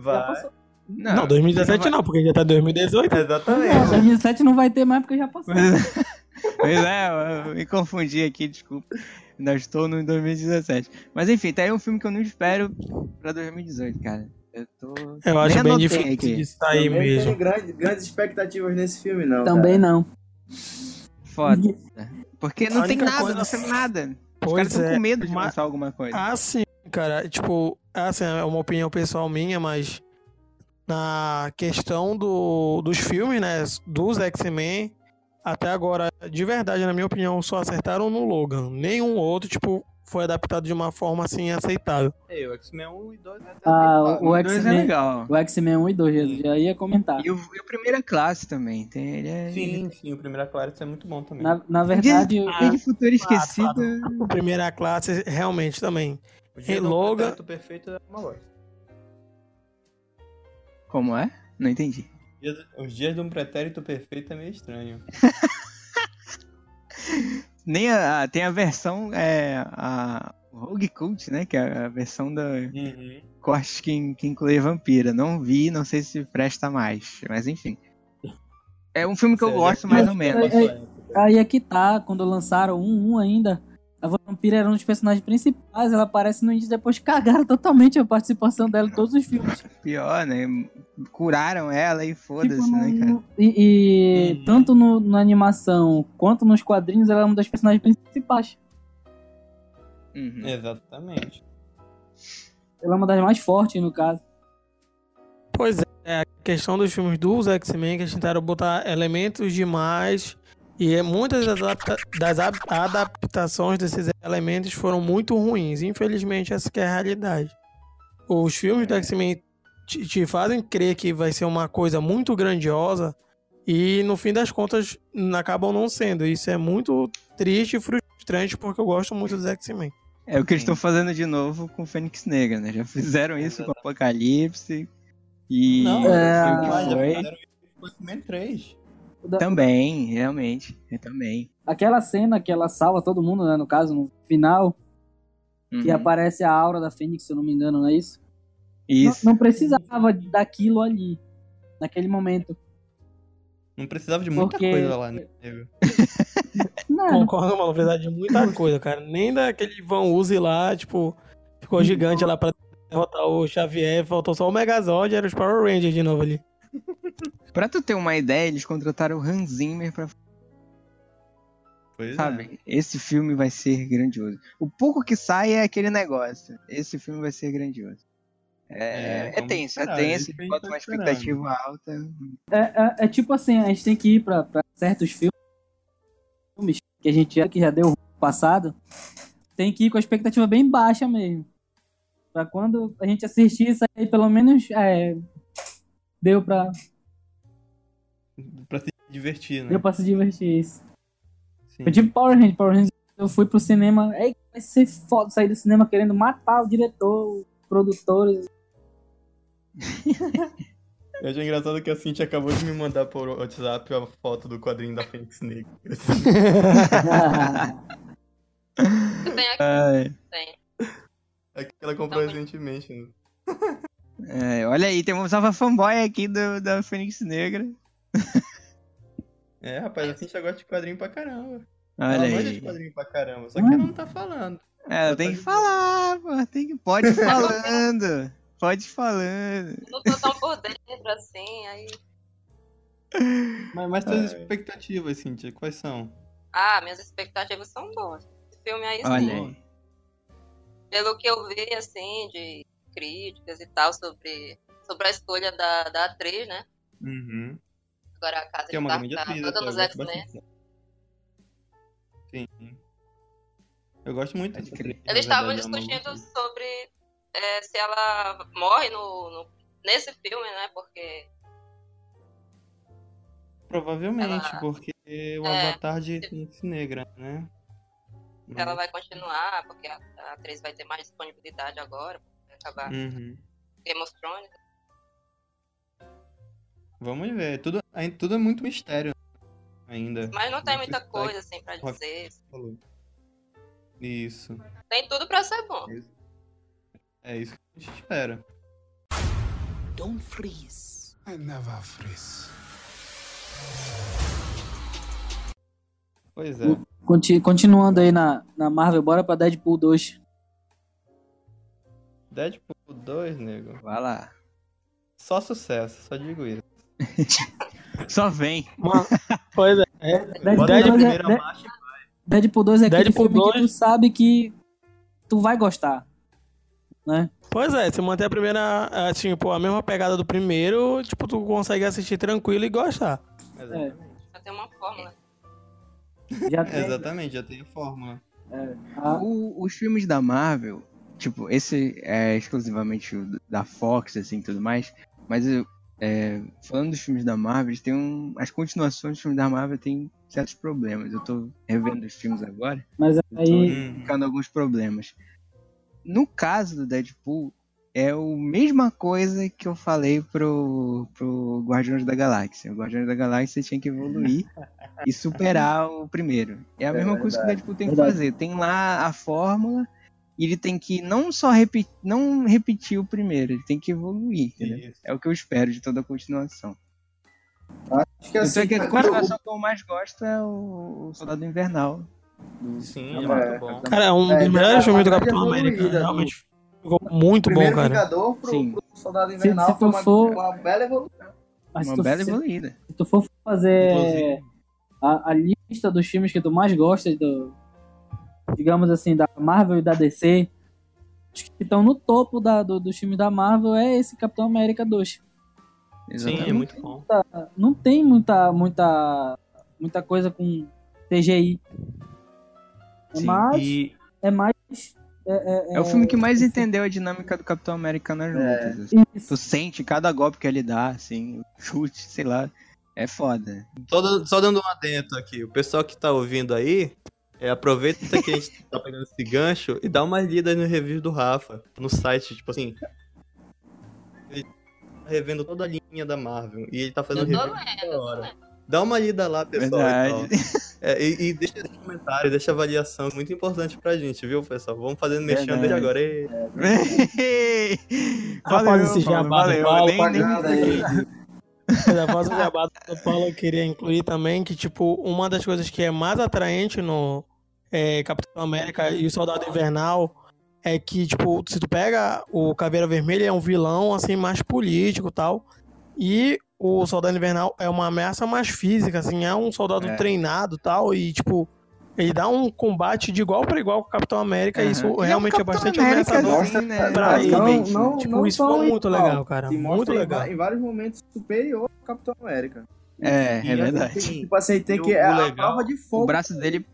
Vai. passou. Não, 2017 não, porque já tá 2018. Não, Exatamente. 2017 não vai ter mais porque já passou. Pois é, eu me confundi aqui, desculpa. Ainda estou no 2017. Mas enfim, tá aí um filme que eu não espero pra 2018, cara. Eu tô. Eu acho bem difícil aqui. de sair Também mesmo. tenho grandes, grandes expectativas nesse filme, não. Também cara. não. foda. Porque não tem nada, coisa- não tem nada. Os Pois caras estão é, com medo de mas- lançar alguma coisa. Ah, sim, cara. Tipo, assim, é uma opinião pessoal minha, mas na questão do, dos filmes, né? Dos X-Men, até agora, de verdade, na minha opinião, só acertaram no Logan. Nenhum outro, tipo, foi adaptado de uma forma assim aceitável. É, o X-Men 1 e 2 é Ah, o O dois é X-Men legal. o X-Men 1 e 2, já- já ia comentar. E o, e o Primeira Classe também. Tem, ele é, Sim, sim, o Primeira Classe é muito bom também. Na, na verdade, Dia de Futuro Esquecido. O primeira classe, realmente, também. O Dia do Logan- Pretérito Perfeito é uma bosta. Como é? Não entendi. Os Dias de um Pretérito Perfeito é meio estranho. Nem a, a- tem a versão, é, a Rogue Cult, né? Que é a versão da Uhum. corte que, que inclui a vampira. Não vi, não sei se presta mais, mas enfim. É um filme que eu gosto mais ou menos. é- aí é que tá, quando lançaram um, um ainda, a vampira era um dos personagens principais, ela aparece no início, depois cagaram totalmente a participação dela em todos os filmes. Pior, né? Curaram ela e foda-se, Tipo, né, cara? e e Uhum. tanto no- na animação quanto nos quadrinhos, ela é uma das personagens principais. Uhum. Exatamente. Ela é uma das mais fortes, no caso. Pois é, a questão dos filmes dos X-Men que eles tentaram botar elementos demais e é- muitas das, adapta- das adaptações desses elementos foram muito ruins. Infelizmente, essa que é a realidade. Os filmes do X-Men te, te fazem crer que vai ser uma coisa muito grandiosa e no fim das contas acabam não sendo. Isso é muito triste e frustrante porque eu gosto muito dos X-Men. É o que eles estão fazendo de novo com o Fênix Negra, né? Já fizeram isso com o Apocalipse. E Não, É, o que mas já foi? fizeram isso com o X-Men 3. Da- Também, realmente. Eu também. Aquela cena que ela salva todo mundo, né, no caso, no final, que Uhum. aparece a aura da Fênix, se eu não me engano, não é isso? Isso. Não, não precisava daquilo ali, naquele momento. Não precisava de muita Porque- coisa lá, né? Não, Concordo, mano, verdade de muita coisa, cara. Nem daquele Van Uzi lá, tipo, ficou gigante lá pra derrotar o Xavier, faltou só o Megazord, era os Power Rangers de novo ali. Pra tu ter uma ideia, eles contrataram o Hans Zimmer pra Pois é. Sabe, esse filme vai ser grandioso. O pouco que sai é aquele negócio. Esse filme vai ser grandioso. É, É, é, tenso, esperar, é tenso. Bota tá uma esperando. expectativa alta. é, é- é tipo assim, a gente tem que ir pra, pra certos filmes que a gente já, que já deu passado, tem que ir com a expectativa bem baixa mesmo. Pra quando a gente assistir isso aí, pelo menos é, deu, pra, Pra se divertir, né? deu pra se divertir isso. Sim. Foi tipo Power Rangers. Power Rangers, eu fui pro cinema. Ei, vai ser foda sair do cinema querendo matar o diretor, os produtores. Eu achei engraçado que a Cintia acabou de me mandar por WhatsApp a foto do quadrinho da Fênix Negra. Tem aqui, tem. É que ela comprou recentemente, né? é, olha aí, temos uma fanboy aqui do, da Fênix Negra. É, rapaz, a Cintia gosta de quadrinho pra caramba. Olha ela manja de aí. quadrinho pra caramba, só que ela não tá falando. É, tem que falar, pô. Tem que, pode ir falando. Pode ir falando. Não tô tão por dentro assim, aí. Mas, mas tuas expectativas, Cintia, quais são? Ah, minhas expectativas são boas. Esse filme aí Olha sim. aí. Pelo que eu vi, assim, de críticas e tal, sobre, sobre a escolha da, da atriz, né? Uhum. Agora a casa Que é de uma grande atriz, toda nos bastante. Sim. Eu gosto muito dessa crer. Eles estavam é discutindo sobre é, se ela morre no, no- nesse filme, né? Porque. Provavelmente, Ela- porque o É. avatar de Fênix Negra, né? ela vai continuar, porque a, a atriz vai ter mais disponibilidade agora, vai acabar Uhum. Game of Thrones. Vamos ver. Tudo, ainda- tudo é muito mistério ainda. Mas não tem Não muita coisa assim pra dizer. Falou. Isso. Tem tudo pra ser bom. É isso que a gente espera. Don't freeze. I never freeze. Pois é. Conti- Continuando aí na, na Marvel, bora pra Deadpool 2. Deadpool 2, nego. Vai lá. Só sucesso, só digo isso. Só vem. Mano, pois é. É, Deadpool na 2 é, De- marcha. Deadpool 2 é aquele Deadpool filme que tu 2. sabe que tu vai gostar. Né? Pois é, se manter a primeira, é, tipo, a mesma pegada do primeiro, tipo, tu consegue assistir tranquilo e gostar. Exatamente. Já tem uma fórmula. Já tem, Exatamente, já tem a fórmula. a- O- os filmes da Marvel, tipo, esse é exclusivamente da Fox, assim, tudo mais, mas eu, é, falando dos filmes da Marvel, têm um, as continuações dos filmes da Marvel têm certos problemas. Eu tô revendo os filmes agora, mas aí Hum. ficando alguns problemas. No caso do Deadpool, é a mesma coisa que eu falei pro, pro Guardiões da Galáxia. O Guardiões da Galáxia tinha que evoluir e superar o primeiro. É a mesma coisa que o Deadpool tem que Verdade. fazer. Tem lá a fórmula ele tem que não só repetir, não repetir o primeiro, ele tem que evoluir. É o que eu espero de toda a continuação. Acho que Eu assim, sei que a continuação que eu mais gosto é o Soldado Invernal. Sim, É, é muito bom. Cara, é um É, dos melhores a filmes do Capitão América. do- Realmente ficou muito bom, cara. Vingador pro, Sim. pro Soldado Se- Invernal se tu foi uma, for- uma bela evolução. se Uma tu, bela se, evoluída. se tu for fazer a, a lista dos filmes que tu mais gosta, do, digamos assim, da Marvel e da DC, os que estão no topo da, do, dos filmes da Marvel é esse Capitão América 2. Sim, é Exatamente. muito bom. Não tem muita, muita, muita coisa com CGI. É Sim, mais. E É mais. É, É o filme que mais esse- entendeu a dinâmica do Capitão América nas É. lutas. Tu sente cada golpe que ele dá, assim, chute, sei lá. É foda. só, dando- só dando um adentro aqui, o pessoal que tá ouvindo aí, é, aproveita que a gente tá pegando esse gancho e dá uma lida no review do Rafa, no site, tipo assim. Ele tá revendo toda a linha da Marvel e ele tá fazendo Eu review toda hora. Dá uma lida lá, pessoal. Verdade. E, tal. É, e, e deixa esse comentário, deixa avaliação, muito importante pra gente, viu, pessoal? Vamos fazendo mexendo desde agora. Ei. Rapaz, esse jabá após o jabá do Paulo, eu queria incluir também que, tipo, uma das coisas que é mais atraente no é, Capitão América e o Soldado Invernal é que, tipo, se tu pega o Caveira Vermelha, é um vilão, assim, mais político e tal. E o Soldado Invernal é uma ameaça mais física, assim, é um soldado É. treinado e tal. E, tipo, ele dá um combate de igual para igual com o Capitão América. E isso é um realmente é, Capitão bastante América, ameaçador. assim, né? pra ele. basicamente. Não, não, Tipo, não isso foi muito igual. legal, cara. Se Muito em legal. Em, vários momentos superior ao Capitão América. É, E é verdade. assim, Tipo assim, tem E que. o- É o a legal- prova de O fogo. braço dele.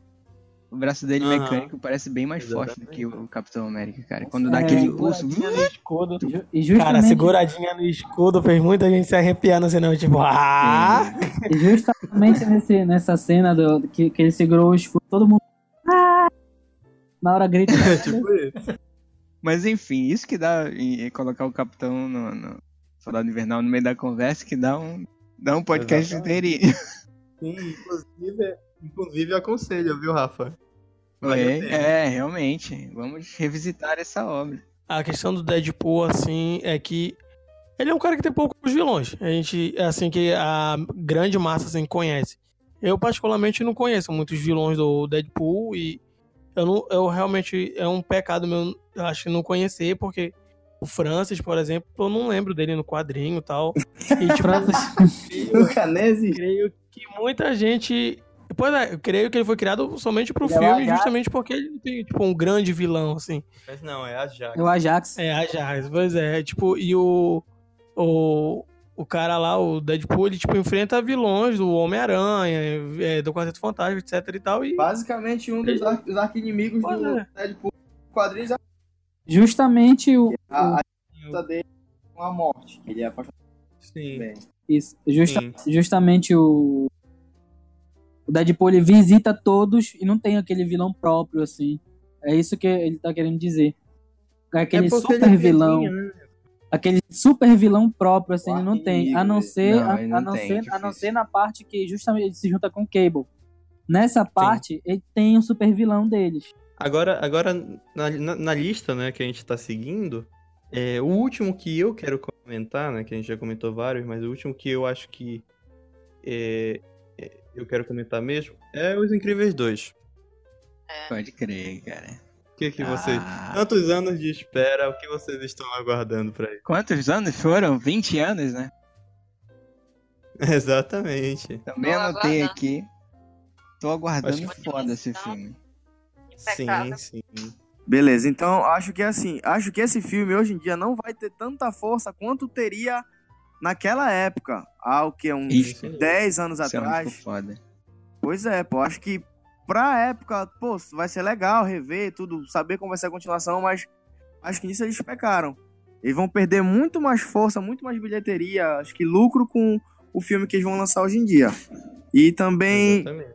O braço dele Aham. mecânico parece bem mais forte do Exatamente. que o Capitão América, cara. Quando dá É, aquele impulso. Escudo. E ju- E Cara, justamente, seguradinha no escudo fez muita gente se arrepiar no cinema, tipo, ah! e justamente nesse, nessa cena do, que, que ele segurou o escudo, todo mundo. "Ah!" Na hora grita. tipo isso. Mas enfim, isso que dá em, em colocar o Capitão no, no Soldado Invernal no meio da conversa que dá um, dá um podcast Exatamente. inteirinho. Sim, inclusive, inclusive aconselho, viu, Rafa? É, é, realmente. Vamos revisitar essa obra. A questão do Deadpool, assim, é que ele é um cara que tem poucos vilões. A gente, é assim, que a grande massa, assim, conhece. Eu, particularmente, não conheço muitos vilões do Deadpool e eu, não, eu realmente, é um pecado meu, eu acho, não conhecer, porque o Francis, por exemplo, eu não lembro dele no quadrinho e tal. E, tipo, nem existe. creio que muita gente. Pois é, eu creio que ele foi criado somente pro Ele é o filme, Ajax. justamente porque ele não tem, tipo, um grande vilão, assim. Mas não, é a Jax. É o Ajax. É, Ajax, pois é. Tipo, e o. O, o cara lá, o Deadpool, ele, tipo, enfrenta vilões do Homem-Aranha, é, do Quarteto Fantástico, etc e tal. E. Basicamente, um dos, ar- dos arquinimigos Pois do é. Deadpool. Quadrinhos Justamente o. a, a luta dele com a morte. Ele é apaixonado Sim. bem. Isso, justa- Sim. justamente o. O Deadpool ele visita todos e não tem aquele vilão próprio, assim. É isso que ele tá querendo dizer. É Aquele ele super é vilão. velhinho, né? Aquele super vilão próprio, assim, O ele não tem. A não ser, Não, a, ele a não não tem, ser, a difícil. não ser na parte que justamente ele se junta com o Cable. Nessa parte, ele tem um super vilão deles. Agora, agora na, na, na lista, né, que a gente tá seguindo, é, o último que eu quero comentar, né, que a gente já comentou vários, mas o último que eu acho que é, é, eu quero comentar mesmo é Os Incríveis 2. Pode crer, cara. O que que vocês... Ah, Tantos anos de espera, o que vocês estão aguardando pra isso? quantos anos foram? 20 anos, né? Exatamente. Também Vou anotei aguardar. aqui. tô aguardando Acho foda esse filme. Impecável. Sim, sim. Beleza, então acho que assim, acho que esse filme hoje em dia não vai ter tanta força quanto teria naquela época, há o que uns Isso. 10 anos Isso é atrás. foda. Pois é, pô, acho que pra época, pô, vai ser legal rever tudo, saber como vai ser a continuação, mas acho que nisso eles pecaram. Eles vão perder muito mais força, muito mais bilheteria, acho que lucro com o filme que eles vão lançar hoje em dia. E também Exatamente.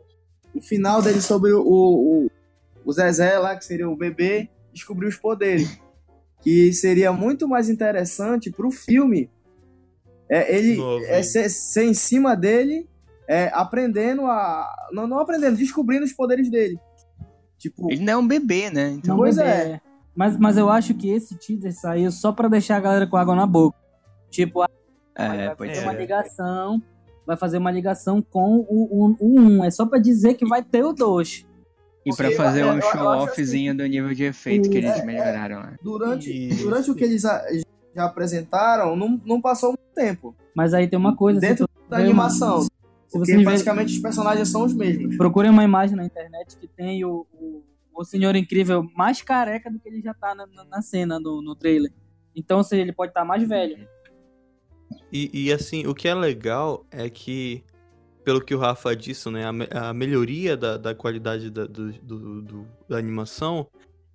o final dele sobre o, o, o Zezé lá, que seria o bebê, descobrir os poderes. Que seria muito mais interessante pro filme é, ele Novo, é, ser, ser em cima dele, é, aprendendo a. Não, não aprendendo, descobrindo os poderes dele. Tipo, Ele não é um bebê, né? Então, Pois bebê, é. Mas, mas eu acho que esse teaser saiu só pra deixar a galera com água na boca. Tipo, é, vai fazer ser. uma ligação, vai fazer uma ligação com o 1. O, o um. É só pra dizer que vai ter o 2. E pra Porque fazer eu- um show-offzinho do nível de efeito que eles É, é. melhoraram lá. durante, Isso. durante o que eles a- já apresentaram, não, não passou muito tempo. Mas aí tem uma coisa. Dentro se da ver uma- animação. se Porque basicamente os personagens são os mesmos. Procurem uma imagem na internet que tem o, o, o Senhor Incrível mais careca do que ele já tá na, na- na cena, no, no trailer. Então, ou seja, ele pode estar mais velho. E, e, assim, o que é legal é que, pelo que o Rafa disse, né, a, me- a melhoria da, da qualidade da, do, do- do- da animação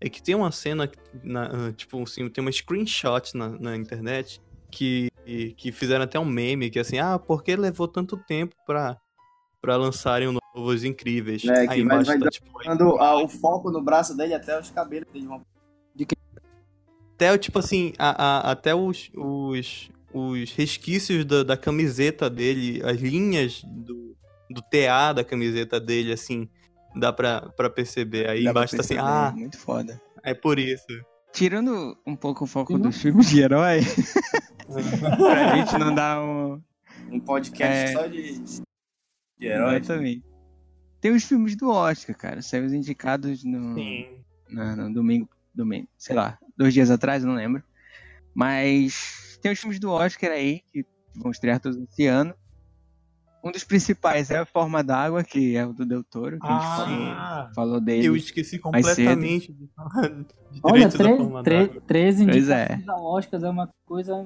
é que tem uma cena, na- tipo assim, tem uma screenshot na, na internet que, que fizeram até um meme, que assim, ah, por que levou tanto tempo pra, pra lançarem o novo Os Incríveis? É, que Aí vai- embaixo vai tá, tipo, Quando ah, o foco no braço dele até os cabelos dele vão. até, tipo assim, a, a- até os, os, os resquícios da, da camiseta dele, as linhas do, do TA da camiseta dele, assim, dá pra, pra perceber. Aí Dá embaixo tá assim, perceber, ah, Muito foda. é por isso. Tirando um pouco o foco Uhum. dos filmes de herói, pra gente não dar um. Um podcast É. só de, de heróis. Exatamente. Tem os filmes do Oscar, cara. Saiu os indicados no, na- no domingo, domingo, sei lá, dois dias atrás, eu não lembro. Mas tem os filmes do Oscar aí, que vão estrear todos esse ano. Um dos principais é A Forma d'Água, que é o do Del Toro, que a gente falou, Ah, falou dele. Eu esqueci mais cedo. completamente de falar de Olha, da três, três, três indicações a Oscars é uma coisa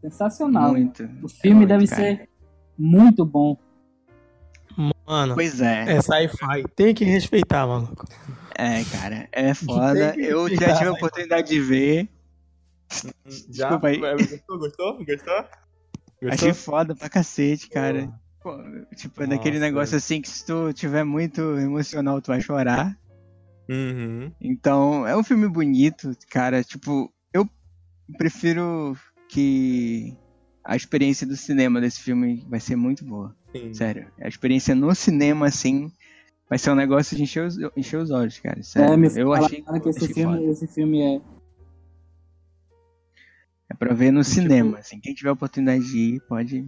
sensacional. Muito. O filme muito, deve cara. ser muito bom. mano, Pois é. é sci-fi. Tem que respeitar, maluco. É, cara, é foda. Eu já tive a oportunidade de ver. Já? Desculpa aí. Gostou? Gostou? Gostou? Achei foda pra cacete, cara. Pô, tipo, é daquele Nossa. negócio assim que se tu tiver muito emocional, tu vai chorar. Uhum. Então, é um filme bonito, cara. Tipo, eu prefiro que a experiência do cinema desse filme vai ser muito boa. Sim. Sério. A experiência no cinema, assim, vai ser um negócio de encher os, encher os olhos, cara. Sério. É, me eu achei, que esse achei filme, foda. esse filme é. É pra ver no Tipo- cinema, assim. Quem tiver a oportunidade de ir, pode.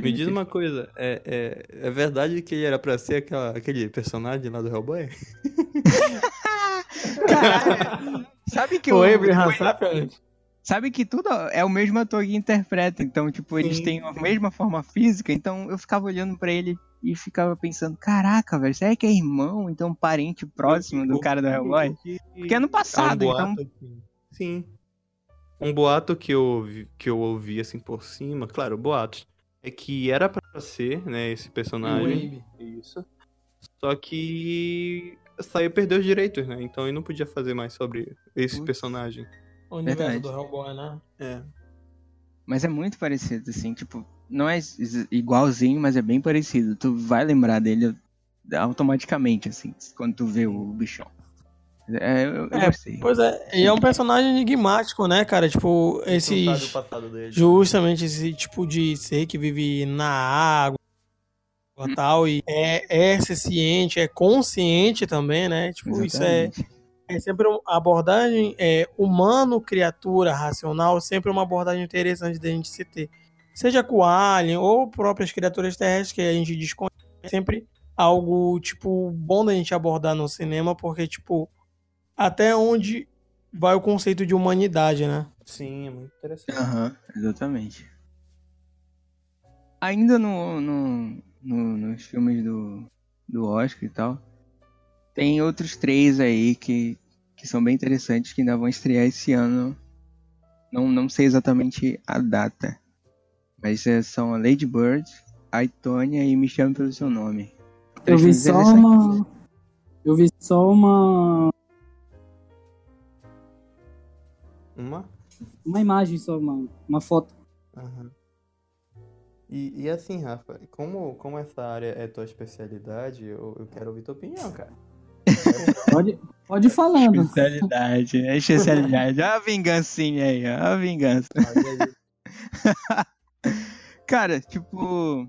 Pode Me diz uma coisa, é, é, é verdade que ele era pra ser aquela, aquele personagem lá do Hellboy? Caralho, sabe que O o, Abraham Sapien, Sabe que tudo é o mesmo ator que interpreta, então, tipo, eles Sim. têm a mesma forma física, então eu ficava olhando pra ele e ficava pensando, caraca, velho, será que é irmão, então parente próximo do cara do Hellboy? Porque ano passado, É um então... boato que- Sim. Um boato que eu, ouvi, que eu ouvi assim por cima, claro, boatos, é que era pra ser, né, esse personagem. Isso. Só que saiu perdeu os direitos, né? Então ele não podia fazer mais sobre esse Putz. personagem. o universo Verdade. do Hellboy, né? É. Mas é muito parecido, assim, tipo, não é igualzinho, mas é bem parecido. Tu vai lembrar dele automaticamente, assim, quando tu vê o bichão. É, eu, eu É, gostei. Pois é, e é um personagem enigmático, né, cara? Tipo, dele. Justamente esse tipo de ser que vive na água e tal, e é, é ser ciente, é consciente também, né? Tipo, isso é, Exatamente. é sempre uma abordagem é, humano, criatura, racional, sempre uma abordagem interessante da gente se ter. Seja com o Alien ou próprias criaturas terrestres que a gente desconhece, é sempre algo, tipo, bom da gente abordar no cinema, porque, tipo, até onde vai o conceito de humanidade, né? Sim, é muito interessante. Aham, exatamente. Ainda no, no, no- nos filmes do, do Oscar e tal. Tem outros três aí que, que são bem interessantes que ainda vão estrear esse ano. Não, não sei exatamente a data. Mas é, são a Lady Bird, a Itônia e Me Chame Pelo Seu Nome. Eu Três vi só uma. Eu vi só uma. Uma? Uma imagem só, uma, uma foto. Aham. E, e assim, Rafa, como, como essa área é tua especialidade, eu, eu quero ouvir tua opinião, cara. Pode, pode ir falando. Especialidade, é especialidade. Olha a vingancinha aí, ó, a vingança. Cara, tipo.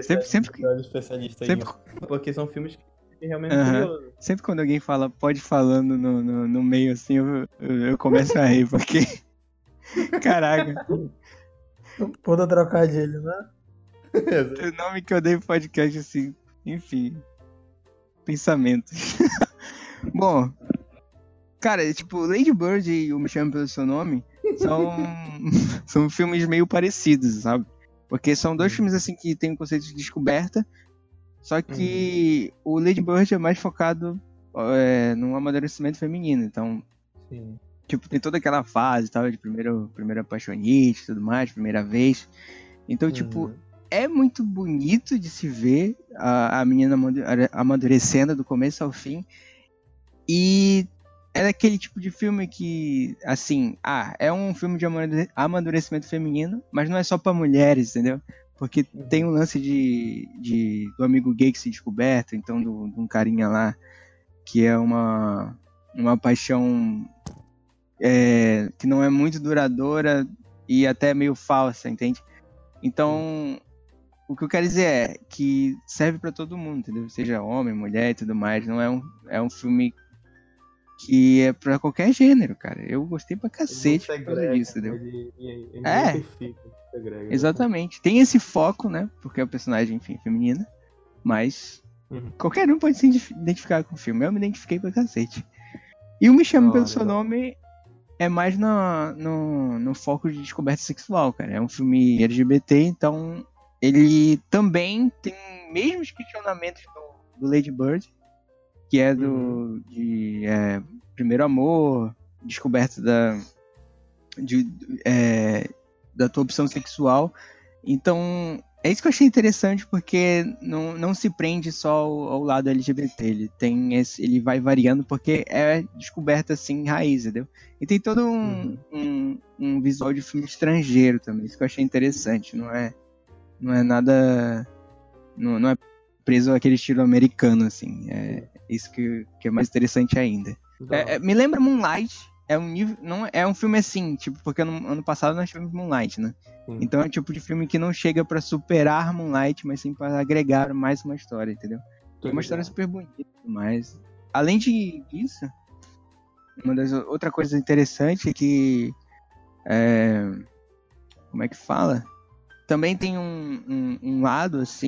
Sempre, sempre, sempre. Porque são filmes que realmente Aham. curioso. sempre quando alguém fala pode falando no, no, no meio assim, eu, eu, eu começo a rir, porque. Caraca, Puta trocadilho, né? o nome que eu dei pro podcast, assim, enfim. Pensamentos. Bom, cara, tipo, Lady Bird e o Me Chame Pelo Seu Nome são, são filmes meio parecidos, sabe? Porque são dois filmes, assim, que tem um conceito de descoberta, só que o Lady Bird é mais focado é, no amadurecimento feminino, então Sim. tipo, tem toda aquela fase, tal, de primeiro, primeira apaixonite e tudo mais, primeira vez. Então, tipo, Uhum. é muito bonito de se ver a, a menina amadu- amadurecendo do começo ao fim. E é aquele tipo de filme que, assim, ah, é um filme de amadure- amadurecimento feminino, mas não é só pra mulheres, entendeu? Porque tem um lance de, de do amigo gay que se descoberto, então do- de um carinha lá que é uma, uma paixão é, que não é muito duradoura e até meio falsa, entende? Então, o que eu quero dizer é que serve pra todo mundo, entendeu? Seja homem, mulher e tudo mais. Não é um, é um filme que é pra qualquer gênero, cara. Eu gostei pra cacete por causa disso, entendeu? Ele, ele, ele É. segrega. Exatamente. Tem esse foco, né? Porque é o personagem, enfim, feminina. Mas Uhum. qualquer um pode se identi- identificar com o filme. Eu me identifiquei pra cacete. E o Me Chame Da Pelo hora, Seu. Nome é mais no, no, no foco de descoberta sexual, cara. É um filme LGBT, então ele também tem mesmos questionamentos do, do Lady Bird, que é do Uhum. de é, primeiro amor, descoberta da de, é, da tua opção sexual. Então, é isso que eu achei interessante, porque não, não se prende só ao, ao lado LGBT. Ele tem esse, ele vai variando, porque é descoberta assim, raiz, entendeu? E tem todo um, um, um visual de filme estrangeiro também. Isso que eu achei interessante. Não é, não é nada. Não, não é preso àquele estilo americano, assim. É isso que, que é mais interessante ainda. Da É- é- me lembra Moonlight. É um nível, não é um filme assim, tipo, porque no ano passado nós tivemos Moonlight, né? Então é o tipo de filme que não chega pra superar Moonlight, mas sim pra agregar mais uma história, entendeu? Tô É uma história super bonita mais. Além disso, uma das outra coisa interessante é que é, como é que fala? Também tem um, um, um lado assim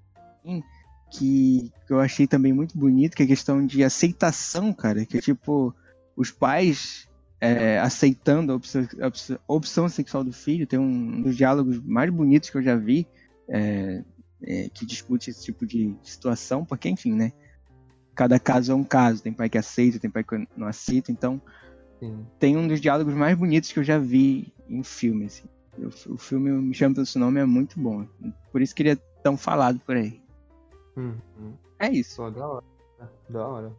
que, eu achei também muito bonito, que é a questão de aceitação, cara, que é tipo os pais é, aceitando a opção, a opção- sexual do filho, tem um, dos diálogos mais bonitos que eu já vi, é, é, que discute esse tipo de situação, porque enfim, né? Cada caso é um caso, tem pai que aceita, tem pai que não aceita, então Sim. tem um dos diálogos mais bonitos que eu já vi em filme, assim. O, o filme Me Chama Pelo Seu Nome é muito bom, por isso que ele é tão falado por aí. Uhum. É isso. Pô, da hora. Da hora.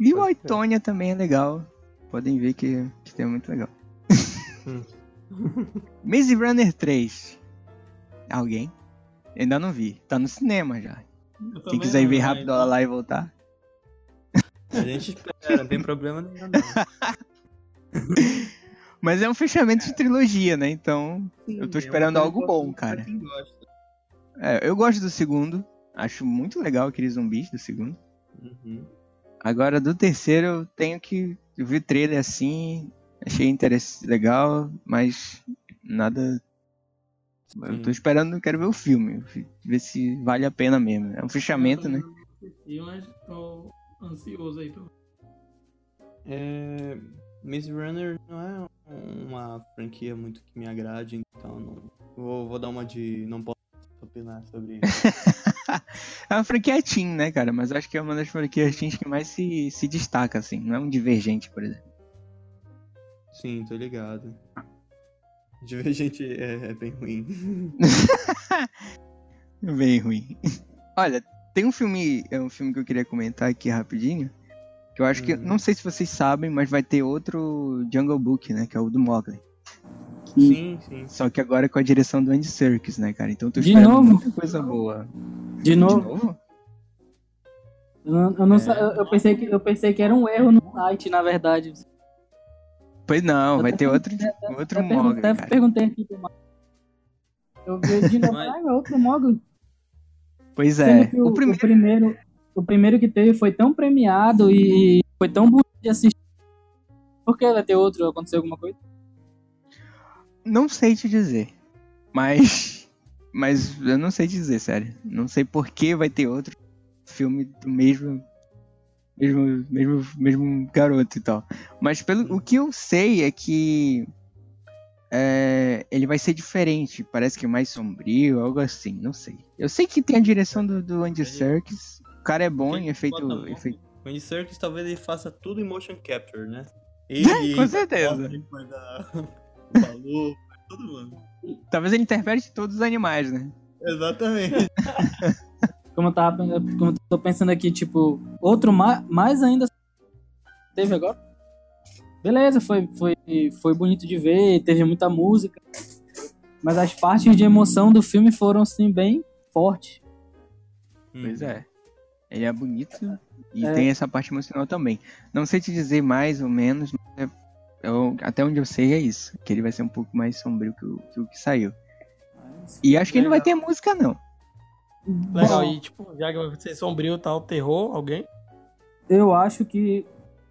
E o Pode crer. Aitonia também é legal, podem ver que, que é muito legal. Hum. Maze Runner 3. Alguém? Ainda não vi, tá no cinema já. Eu Quem quiser ir ver mas- rápido lá e voltar. A gente espera, não tem problema nenhum, não. Mas é um fechamento de trilogia, né? Então, Sim, Eu tô é esperando uma algo bom, pra cara. quem gosta. É, eu gosto do segundo. Acho muito legal aqueles zumbis do segundo. Uhum. Agora, do terceiro, eu tenho que. Eu vi o trailer assim, achei interessante, legal, mas nada. Eu Sim. tô esperando, quero ver o filme, ver se vale a pena mesmo. É um fechamento, né? E mas tô ansioso aí. Tô... É, Maze Runner não é uma franquia muito que me agrade, então não, vou, vou dar uma de não posso opinar sobre isso. é uma franquia teen, né, cara? Mas acho que é uma das franquias teens que mais se, se destaca, assim. Não é um Divergente, por exemplo. Sim, tô ligado. Divergente é, é bem ruim. Bem ruim. Olha, tem um filme, é um filme que eu queria comentar aqui rapidinho. Que eu acho que, Uhum. não sei se vocês sabem, mas vai ter outro Jungle Book, né? Que é o do Mowgli. Sim, sim. Só que agora com a direção do Andy Serkis, né, cara? Então tô De esperando novo? muita coisa boa. De De novo, novo? eu, não- eu não É. sa- eu- eu pensei que, eu pensei que era um erro no site, na verdade. Pois não, Eu vai ter outro, outro Mowgli, até perguntei aqui. Eu vi de novo, Mas- ah, é outro Mogli. Pois é. o, O o primeiro primeiro... o primeiro que teve foi tão premiado e foi tão bonito de assistir. Por que vai ter outro? Aconteceu alguma coisa? Não sei te dizer. Mas. Mas eu não sei te dizer, sério. Não sei por que vai ter outro filme do mesmo. Mesmo, mesmo, mesmo garoto e tal. Mas pelo, o que eu sei é que. é, ele vai ser diferente. Parece que mais sombrio, algo assim. Não sei. Eu sei que tem a direção do, do Andy Serkis. O cara é bom em efeito. efeito... O Andy Serkis talvez ele faça tudo em motion capture, né? Ele, Com certeza. Valor, todo mundo. Talvez ele interprete todos os animais, né? Exatamente. Como eu tava como eu tô pensando aqui, tipo, outro ma mais ainda teve agora. Beleza, foi, foi, foi bonito de ver, teve muita música. Mas as partes de emoção do filme foram, assim, bem fortes. Pois é. Ele é bonito e É. tem essa parte emocional também. Não sei te dizer mais ou menos, mas é- eu- até onde eu sei é isso. Que ele vai ser um pouco mais sombrio que o que, o que saiu. E acho que ele não vai ter música, não. Legal, Bom, e tipo, já que vai ser sombrio e tal, terror, alguém? Eu acho que.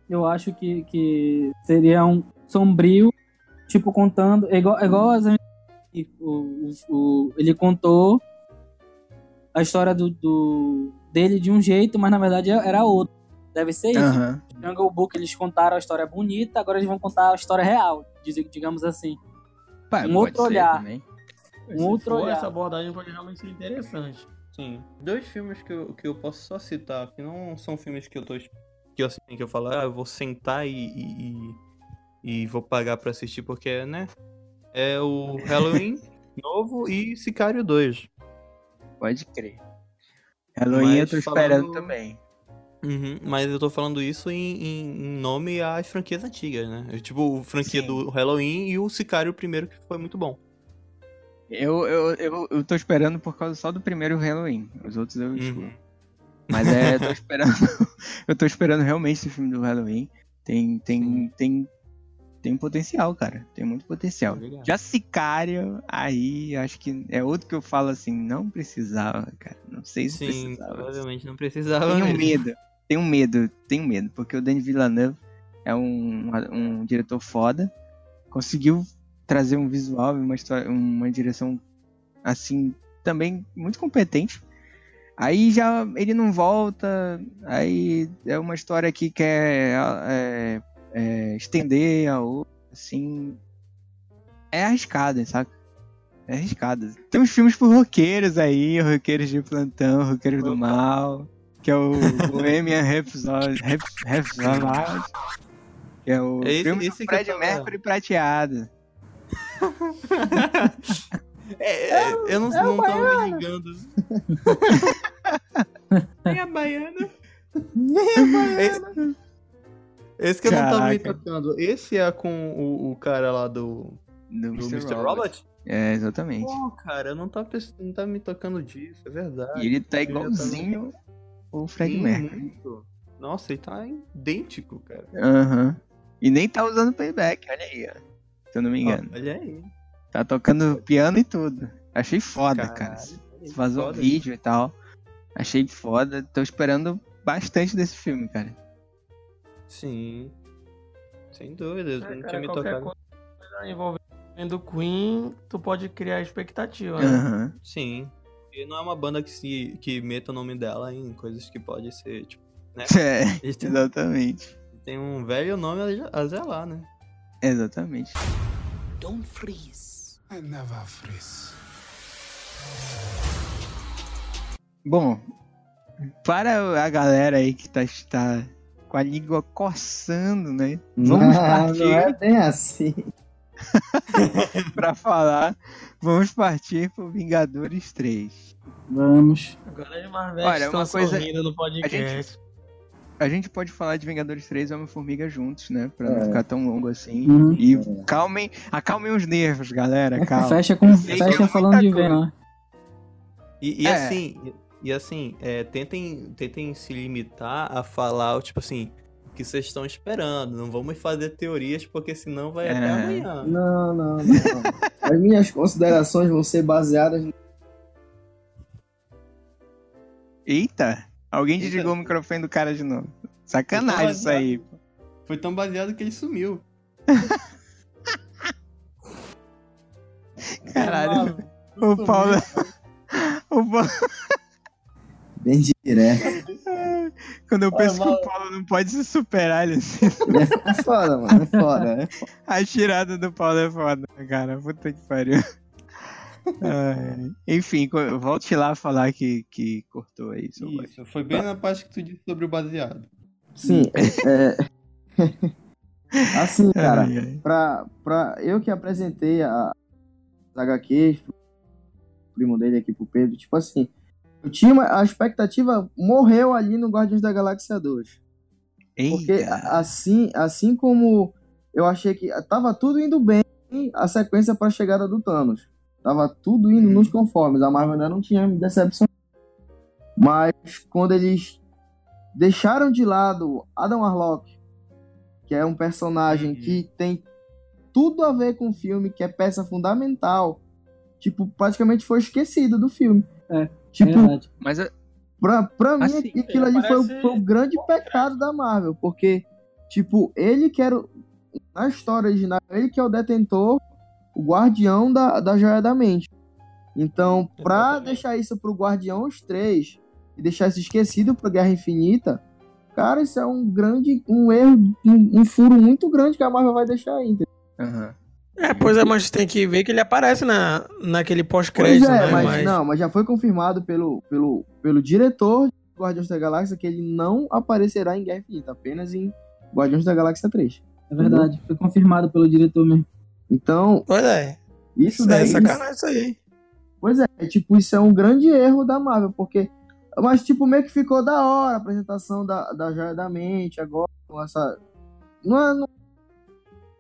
Eu acho que, que seria um sombrio, tipo, contando. é Igual, é igual as, o, o, o- ele contou a história do, do- dele de um jeito, mas na verdade era outro. Deve ser isso. Aham. Jungle Book eles contaram a história bonita, agora eles vão contar a história real, digamos assim. Pá, Um pode outro ser olhar. também. Um Se outro for, olhar. essa abordagem pode realmente ser interessante. Sim. Dois filmes que eu, que eu posso só citar, que não são filmes que eu tô. Que eu, assim, que eu falo, ah, eu vou sentar e, e, e- e vou pagar pra assistir, porque, né? É o Halloween novo e Sicário 2. Pode crer. Halloween eu Mas tô falando- esperando também. Uhum, mas eu tô falando isso em, em- nome às franquias antigas, né? É Tipo, o franquia Sim. do Halloween e o Sicário primeiro, que foi muito bom. Eu, eu, eu, eu tô esperando por causa só do primeiro Halloween. Os outros eu excluo. Uhum. Mas é, eu tô esperando. eu tô esperando realmente esse filme do Halloween. Tem, tem, Sim. tem, tem potencial, cara. Tem muito potencial. Obrigado. Já Sicário, aí acho que é outro que eu falo assim, não precisava, cara. Não sei se Sim, precisava. provavelmente não precisava Tenho mesmo. medo. Tenho medo, tenho medo, porque o Denis Villeneuve é um, um diretor foda. Conseguiu trazer um visual e uma, história, uma direção assim também muito competente. Aí já ele não volta, aí é uma história que quer é, é, estender a outra, assim. É arriscada, saca? É arriscada. Tem uns filmes por roqueiros aí, roqueiros de plantão, roqueiros do mal, que é o Bohemian Rhapsody, Rhap- Rhapsody, que é o É esse- filme esse do Fred Mercury prateado. É, é, eu não, não tava me ligando. Vem a baiana. Esse, esse que eu não tava me Caraca. tocando. Esse é com o, o cara lá do, Do, do Mr. Mr. Robot. Robot? É, exatamente. Pô, cara, eu não tava, não tava me tocando disso, é verdade. E ele tá tava- igualzinho o Fred Sim, Mercury. muito. Nossa, ele tá idêntico, cara. Aham. E nem tá usando playback, olha aí, ó. Se eu não me engano. Olha aí. Tá tocando piano e tudo. Achei foda, Caralho, cara. Vazou foda. vídeo e tal. Achei foda. Tô esperando bastante desse filme, cara. Sim. Sem dúvida, eu É, não cara, tinha me tocado. coisa envolvendo Queen, tu pode criar expectativa, né? Aham. Sim. E não é uma banda que se que meta o nome dela em coisas que pode ser, tipo, É, eles têm, exatamente. tem um velho nome a- zelar, né? Exatamente. I never freeze. Bom, para a galera aí que tá, está com a língua coçando, né? Vamos não, partir não é bem assim. pra falar. Vamos partir pro Vingadores 3. Vamos. Agora as Marvel Olha, uma coisa- no podcast. A gente pode falar de Vingadores 3 e Homem-Formiga juntos, né? Pra não É. ficar tão longo assim. Uhum. E calmem, acalmem os nervos, galera. Calma. Fecha, com, fecha é falando de. Venom. E, e É. assim, e, assim, é, tentem, tentem se limitar a falar, tipo assim, que vocês estão esperando. Não vamos fazer teorias, porque senão vai até É. amanhã. Não, não, não. As minhas considerações vão ser baseadas Eita! Alguém Eita. desligou o microfone do cara de novo. Sacanagem isso aí. Foi tão baseado que ele sumiu. Caralho. O Paulo. O Paulo... bem direto. Quando eu Olha, penso que Paulo. o Paulo não pode se superar, ele assim. É foda, mano. É foda. É foda. A tirada do Paulo é foda, cara. Puta que pariu. Ai, Enfim, volte lá falar que, que cortou aí. seu boy. Isso, foi bem na parte que tu disse sobre o baseado. Sim, é. é- Assim, cara, Ai, ai. pra, pra eu que apresentei a as HQs pro primo dele aqui pro Pedro, tipo assim, tinha uma, a expectativa morreu ali no Guardiões da Galáxia 2. Porque Eita. a- assim, assim como eu achei que tava tudo indo bem a sequência para a chegada do Thanos. Tava tudo indo nos conformes. A Marvel ainda não tinha me decepcionado. Mas quando eles deixaram de lado Adam Warlock, que é um personagem Uhum. que tem tudo a ver com o filme, que é peça fundamental, tipo, praticamente foi esquecido do filme. É, Tipo, Verdade. Mas eu- Pra, pra mim, Assim, aquilo ali foi, parece- foi o grande pecado da Marvel, porque, tipo, ele que era, o- na história original, ele que é o detentor, o guardião da, da Joia da Mente. Então, pra Exatamente. deixar isso pro Guardiões 3 e deixar isso esquecido pro Guerra Infinita, cara, isso é um grande, um erro, um, um furo muito grande que a Marvel vai deixar aí. entendeu? Aham. É, pois é, mas tem que ver que ele aparece na, naquele Pois pós-crédito, é, né? mas, não, mas já foi confirmado pelo, pelo, pelo diretor de Guardiões da Galáxia que ele não aparecerá em Guerra Infinita, apenas em Guardiões da Galáxia 3. É verdade. Foi confirmado pelo diretor mesmo. Então, Pois é. isso Isso daí. é sacanagem isso aí. Pois é, tipo, isso é um grande erro da Marvel, porque. Mas, tipo, meio que ficou da hora a apresentação da, da Joia da Mente agora, com essa. Não é. Não,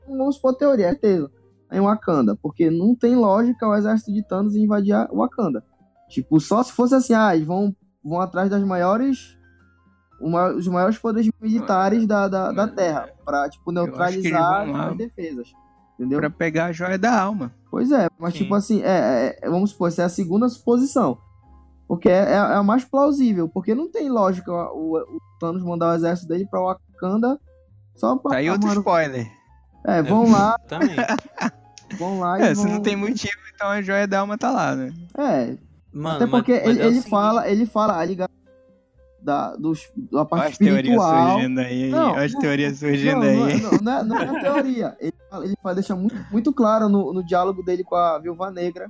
não vamos supor teoria, é certeza. Em Wakanda, porque não tem lógica o exército de Thanos invadir Wakanda. Tipo, só se fosse assim, ah, eles vão, vão atrás das maiores. uma- os maiores poderes militares da, da, da Terra, pra, tipo, neutralizar as defesas. Entendeu? Pra pegar a joia da alma. Pois é, mas Sim. tipo assim, é, é- vamos supor, essa é a segunda suposição. Porque é, é a mais plausível, porque não tem lógica o, o Thanos mandar o exército dele pra Wakanda só pra. Tá aí outro spoiler. É, vão lá, Também. vão lá e É, vão... se não tem motivo, então a joia da alma tá lá, né? É, Mano, até porque mas- mas ele, é ele fala, ele fala a ligação da, dos, da Olha parte as teorias espiritual. surgindo aí. Não, Olha as não, teorias surgindo Não, aí. não, é- não, não é, não é teoria. Ele, fala- ele fala- deixa muito, muito claro no, no diálogo dele com a Viúva Negra,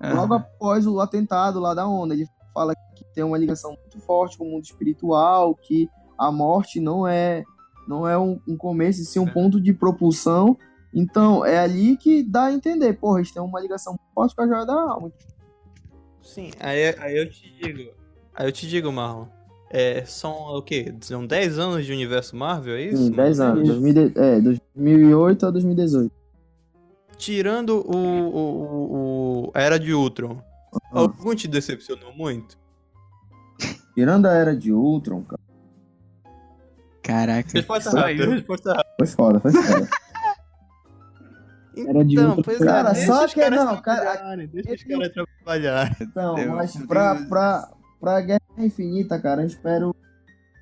Logo Aham. após o atentado lá da ONU, ele fala que tem uma ligação muito forte com o mundo espiritual, que a morte não é não é um, um começo, e sim um É. ponto de propulsão. Então, é ali que dá a entender, porra, eles têm uma ligação muito forte com a joia da alma. Sim, aí, aí eu te digo. Aí eu te digo, Marlon. É, são o quê? São 10 anos de universo Marvel, é isso? Sim, 10 mano? anos, 2000, é, 2008 a 2018. Tirando o, o, o- o- a Era de Ultron, algum te decepcionou muito? Tirando a era de Ultron, cara, Caraca. Resposta rápida, resposta rápida. foi foda, foi foda. Era de Então, pois Cara, é, só que não, cara, deixa os caras trabalharem. Então, Deus, mas meu pra, Deus. pra, pra Guerra Infinita, cara, eu espero.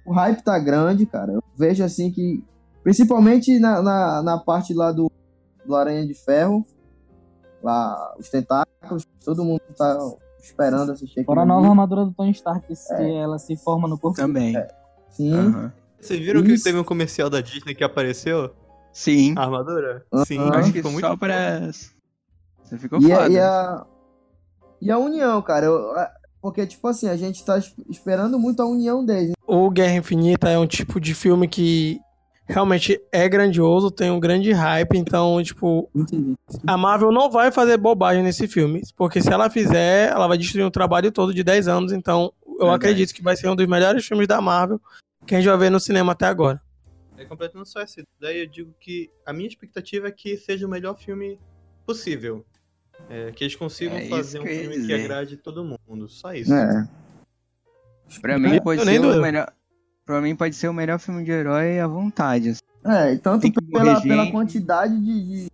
O hype tá grande, cara. Eu vejo assim que. Principalmente na, na, na parte lá do, do Aranha de Ferro. Lá, os tentáculos, todo mundo tá esperando assistir Fora a nova armadura do Tony Stark, que se- É. ela se forma no corpo. Também. Sim. Aham. Vocês viram que Isso. teve um comercial da Disney que apareceu? Sim. A armadura? Sim, Acho que ficou muito só pra. Você ficou E, a- foda. e a, e a união, cara. Eu, a- Porque, tipo assim, a gente tá es- esperando muito a união deles. O Guerra Infinita é um tipo de filme que realmente é grandioso, tem um grande hype, então, tipo, a Marvel não vai fazer bobagem nesse filme, porque se ela fizer, ela vai destruir um trabalho todo de 10 anos, então eu Verdade. acredito que vai ser um dos melhores filmes da Marvel que a gente vai ver no cinema até agora. É completando só essa ideia, eu digo que a minha expectativa é que seja o melhor filme possível. É, que eles consigam É fazer um filme que agrade todo mundo. Só isso. É. Pra mim Eu pode ser o melhor. Pra mim pode ser o melhor filme de herói à vontade. assim. É, e tanto Tem que pela, pela quantidade de, de,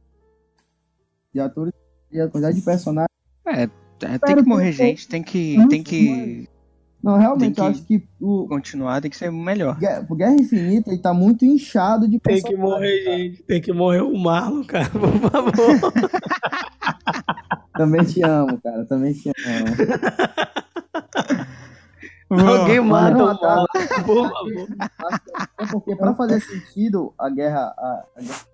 de atores e a quantidade de personagens. É, tem Espero que morrer gente, tem que, Não, tem que Não, realmente, eu que- acho que o continuar, tem que ser o melhor. Guerra, o Guerra Infinita ele tá muito inchado de Tem que morrer, cara. gente. Tem que morrer o Marlon, cara, por favor. Também te amo, cara. Também te amo. Alguém mata o tá. Marlon, por favor. É porque pra fazer sentido a guerra. A, a guerra-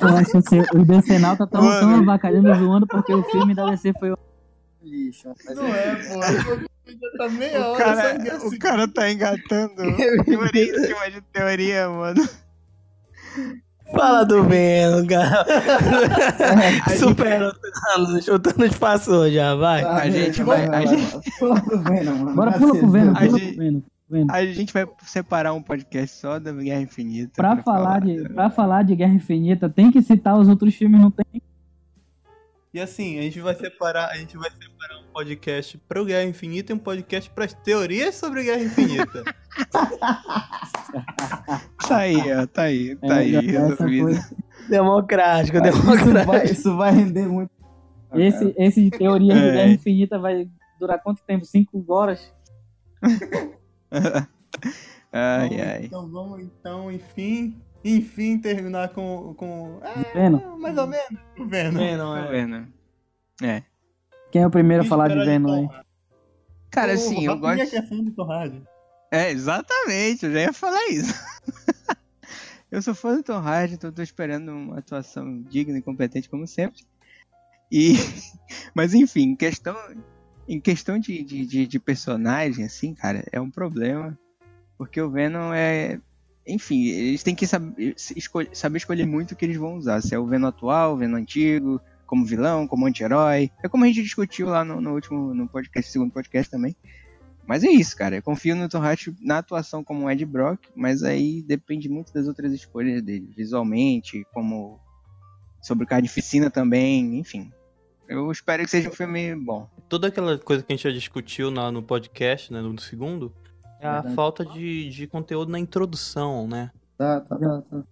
Eu acho assim, os Decenal tá tão, tão avacalhando e zoando porque o filme da DC foi o lixo. Mas Não é, pô. Tá meia O hora cara, o cara tá engatando teoria em cima de teoria, mano. Fala do Venom, cara. Supera o Thanos. O Thanos passou já, vai. Ah, A gente vai, vai- a vai. Pula pro Venom, mano. Bora, pula pro Venom, A pula gente- pro Venom. Venom. A gente vai separar um podcast só da Guerra Infinita. Pra falar, de, pra falar de Guerra Infinita, tem que citar os outros filmes, não tem? E assim, a gente vai separar, a gente vai separar um podcast pro Guerra Infinita e um podcast pras teorias sobre Guerra Infinita. Tá aí, ó, tá aí, tá É, aí, resolvido. foi- Democrático, Isso democrático. vai, isso vai render muito. Esse, esse de teoria de É. Guerra Infinita vai durar quanto tempo? Cinco horas? ai, Vamos, ai. Então vamos então, enfim, enfim, terminar com. com é, Venom. mais ou menos. O Venom. Venom, Tá é. vendo? É. Quem é o primeiro a falar de Venom aí? Cara, Ô, assim, eu gosto. que é fã do Tom Hardy. É, exatamente, eu já ia falar isso. eu sou fã do Tom Hardy, então tô esperando uma atuação digna e competente como sempre. E, mas enfim, em questão, em questão de, de, de, de personagem, assim, cara, é um problema. Porque o Venom é. Enfim, eles têm que saber, saber escolher muito o que eles vão usar. Se é o Venom atual, o Venom antigo, como vilão, como anti-herói. É como a gente discutiu lá no, no último no podcast, segundo podcast também. Mas é isso, cara. Eu confio no Tom Hardy na atuação como Ed Brock, mas aí depende muito das outras escolhas dele, visualmente, como sobre carnificina também, enfim. Eu espero que seja um filme bom. Toda aquela coisa que a gente já discutiu na- no podcast, né, no segundo, é a Verdade. falta de, de conteúdo na introdução, né? Tá, tá, tá. tá.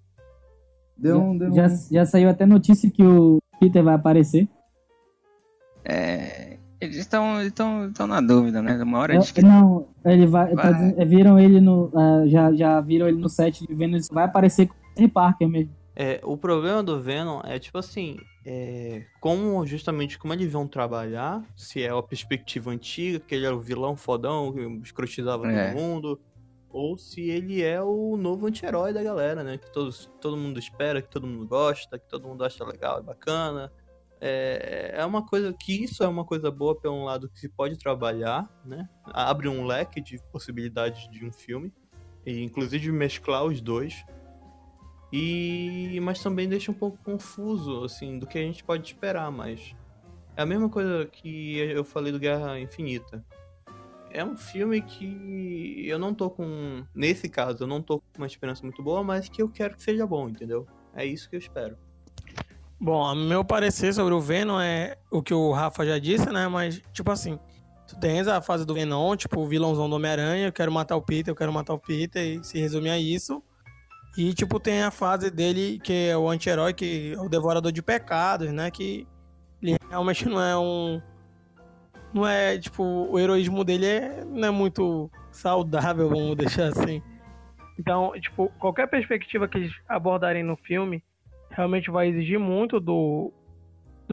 Deu um. Deu Já, um... já saiu até notícia que o Peter vai aparecer. É, eles estão estão estão na dúvida, né? Uma hora Eu- diz que não, ele vai. tá Vai. é, viram ele no. ah, já, já viram ele no set de Venom. Vai aparecer com o Parker mesmo. É, o problema do Venom é tipo assim, é, como justamente como eles vão trabalhar, se é a perspectiva antiga, que ele era o vilão fodão, que escrotizava É. todo mundo, ou se ele é o novo anti-herói da galera, né? Que todos, todo mundo espera, que todo mundo gosta, que todo mundo acha legal e bacana. É, é uma coisa que isso é uma coisa boa pelo um lado que se pode trabalhar, né? Abre um leque de possibilidades de um filme, e inclusive mesclar os dois. E mas também deixa um pouco confuso assim do que a gente pode esperar, mas é a mesma coisa que eu falei do Guerra Infinita. É um filme que eu não tô com nesse caso, eu não tô com uma esperança muito boa, mas que eu quero que seja bom, entendeu? É isso que eu espero. Bom, meu parecer sobre o Venom é o que o Rafa já disse, né? Mas, tipo assim, tu tens a fase do Venom, tipo, o vilãozão do Homem-Aranha, eu quero matar o Peter, eu quero matar o Peter, e se resume a isso. E, tipo, tem a fase dele, que é o anti-herói, que é o devorador de pecados, né? Que ele realmente não é um. Não é, tipo, o heroísmo dele é, não é muito saudável, vamos deixar assim. Então, tipo, qualquer perspectiva que eles abordarem no filme realmente vai exigir muito do,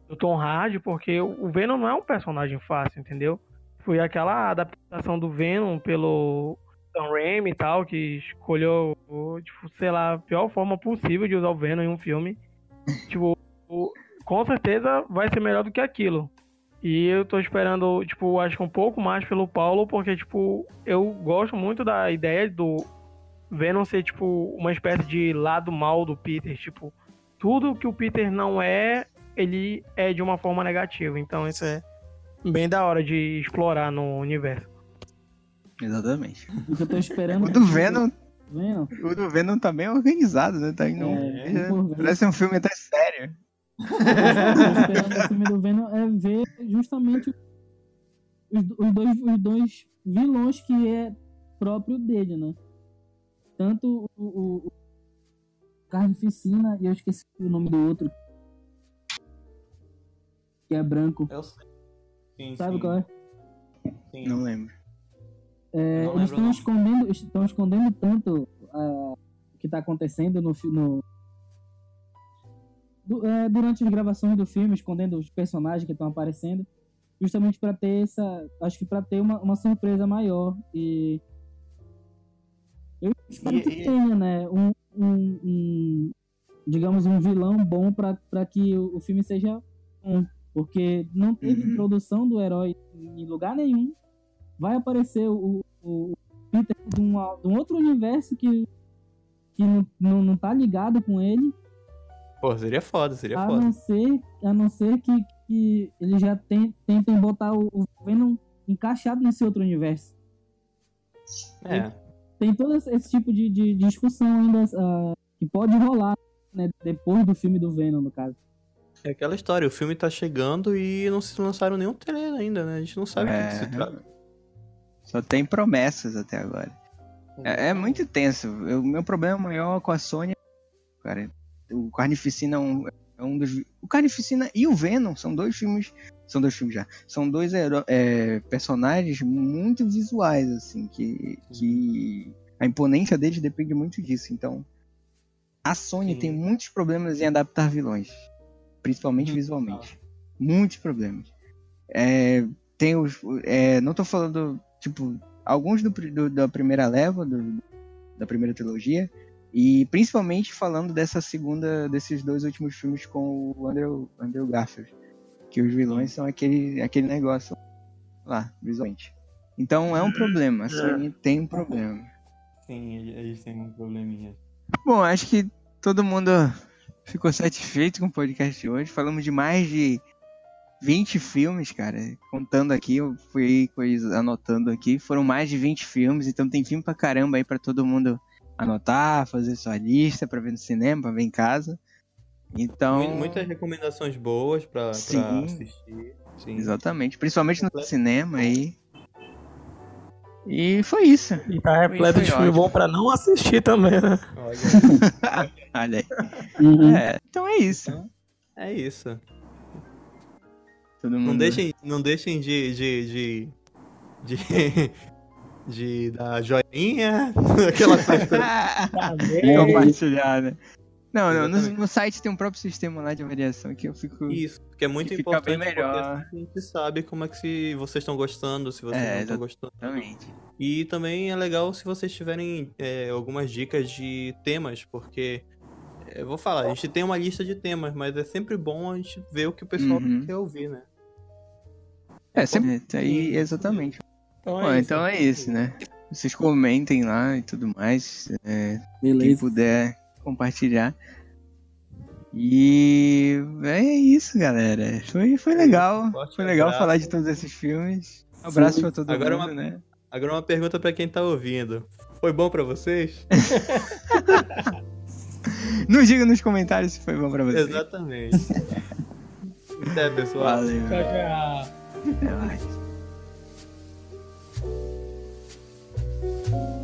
do Tom Hardy, porque o Venom não é um personagem fácil, entendeu? Foi aquela adaptação do Venom pelo Sam Raimi e tal, que escolheu, tipo, sei lá, a pior forma possível de usar o Venom em um filme. tipo, com certeza vai ser melhor do que aquilo. E eu tô esperando, tipo, acho que um pouco mais pelo Paulo, porque, tipo, eu gosto muito da ideia do Venom ser, tipo, uma espécie de lado mal do Peter. Tipo, tudo que o Peter não é, ele é de uma forma negativa. Então, isso é bem da hora de explorar no universo. Exatamente. O que eu tô esperando. O do Venom, Venom. o do Venom tá bem organizado, né? Tá indo. É, é, parece um filme até sério. O que eu tô esperando do filme do Venom é ver justamente os, os dois, os dois vilões que é próprio dele, né? Tanto o, o, o Carnificina e eu esqueci o nome do outro. Que é branco. Eu sei. Sim, Sabe sim, qual é? sim. Não lembro. É, eles estão escondendo, estão escondendo tanto ah, o que está acontecendo no, no du- é, durante as gravações do filme, escondendo os personagens que estão aparecendo, justamente para ter essa, acho que para ter uma, uma surpresa maior e eu espero E- que e- tenha, né, um, um- um, digamos um vilão bom para que o, o filme seja bom, porque não teve Uhum. introdução do herói em lugar nenhum vai aparecer o, o Peter de, uma- de um outro universo que, que não, não, não tá ligado com ele, Pô, seria foda, seria a foda. não ser, a não ser que, que eles já ten- tentem botar o, o Venom encaixado nesse outro universo. É. Tem todo esse, tipo de, de discussão ainda ah, que pode rolar né, depois do filme do Venom, no caso. É aquela história, o filme tá chegando e não se lançaram nenhum trailer ainda, né? A gente não sabe o que, que se trata. Só tem promessas até agora. É, é muito tenso. O meu problema maior com a Sony, cara, o Carnificina é um, é um dos. O Carnificina e o Venom são dois filmes. São dois filmes já. São dois é, personagens muito visuais, assim, que, que a imponência deles depende muito disso. Então, a Sony Sim. tem muitos problemas em adaptar vilões, principalmente visualmente. Muitos problemas. É, tem os. é, não tô falando, tipo, alguns do, do- da primeira leva, do- da primeira trilogia, e principalmente falando dessa segunda, desses dois últimos filmes com o Andrew, Andrew Garfield, que os vilões são aquele, aquele negócio lá, visualmente. Então é um problema, a Sony tem um problema. Sim, eles têm um probleminha. Bom, acho que todo mundo ficou satisfeito com o podcast de hoje. Falamos de mais de 20 filmes, cara. Contando aqui, eu fui coisa, anotando aqui. Foram mais de 20 filmes, então tem filme pra caramba aí pra todo mundo anotar, fazer sua lista pra ver no cinema, pra ver em casa. Então, Mu- Muitas recomendações boas pra, pra Sim. assistir. Sim. exatamente, principalmente no cinema aí. E foi isso. E tá repleto de filme ótimo. bom pra não assistir também, né? Olha, Olha aí. Uhum. É, então é isso. é isso. Todo mundo Não deixem, não deixem de. de. de. de, de dar joinha, aquela coisa. compartilhar, né? Não, não, no, no site tem um próprio sistema lá de avaliação que eu fico. Isso, que é muito Que fica importante bem melhor. assim a gente sabe como é que se vocês estão gostando, se vocês É, não estão gostando. Exatamente. E também é legal se vocês tiverem é, algumas dicas de temas, porque eu vou falar, a gente tem uma lista de temas, mas é sempre bom a gente ver o que o pessoal Uhum. quer ouvir, né? É, sempre. é, aí, exatamente. Então Bom, então é isso, né? Vocês comentem lá e tudo mais. é, quem puder compartilhar. E é isso, galera. Foi, foi legal. Forte Foi legal abraço. falar de todos esses filmes. Um abraço Sim. pra todo Agora mundo, uma- né? Agora uma pergunta pra quem tá ouvindo. Foi bom pra vocês? Nos diga nos comentários se foi bom pra vocês. Exatamente. Até, pessoal. Valeu. Tchau, tchau. Até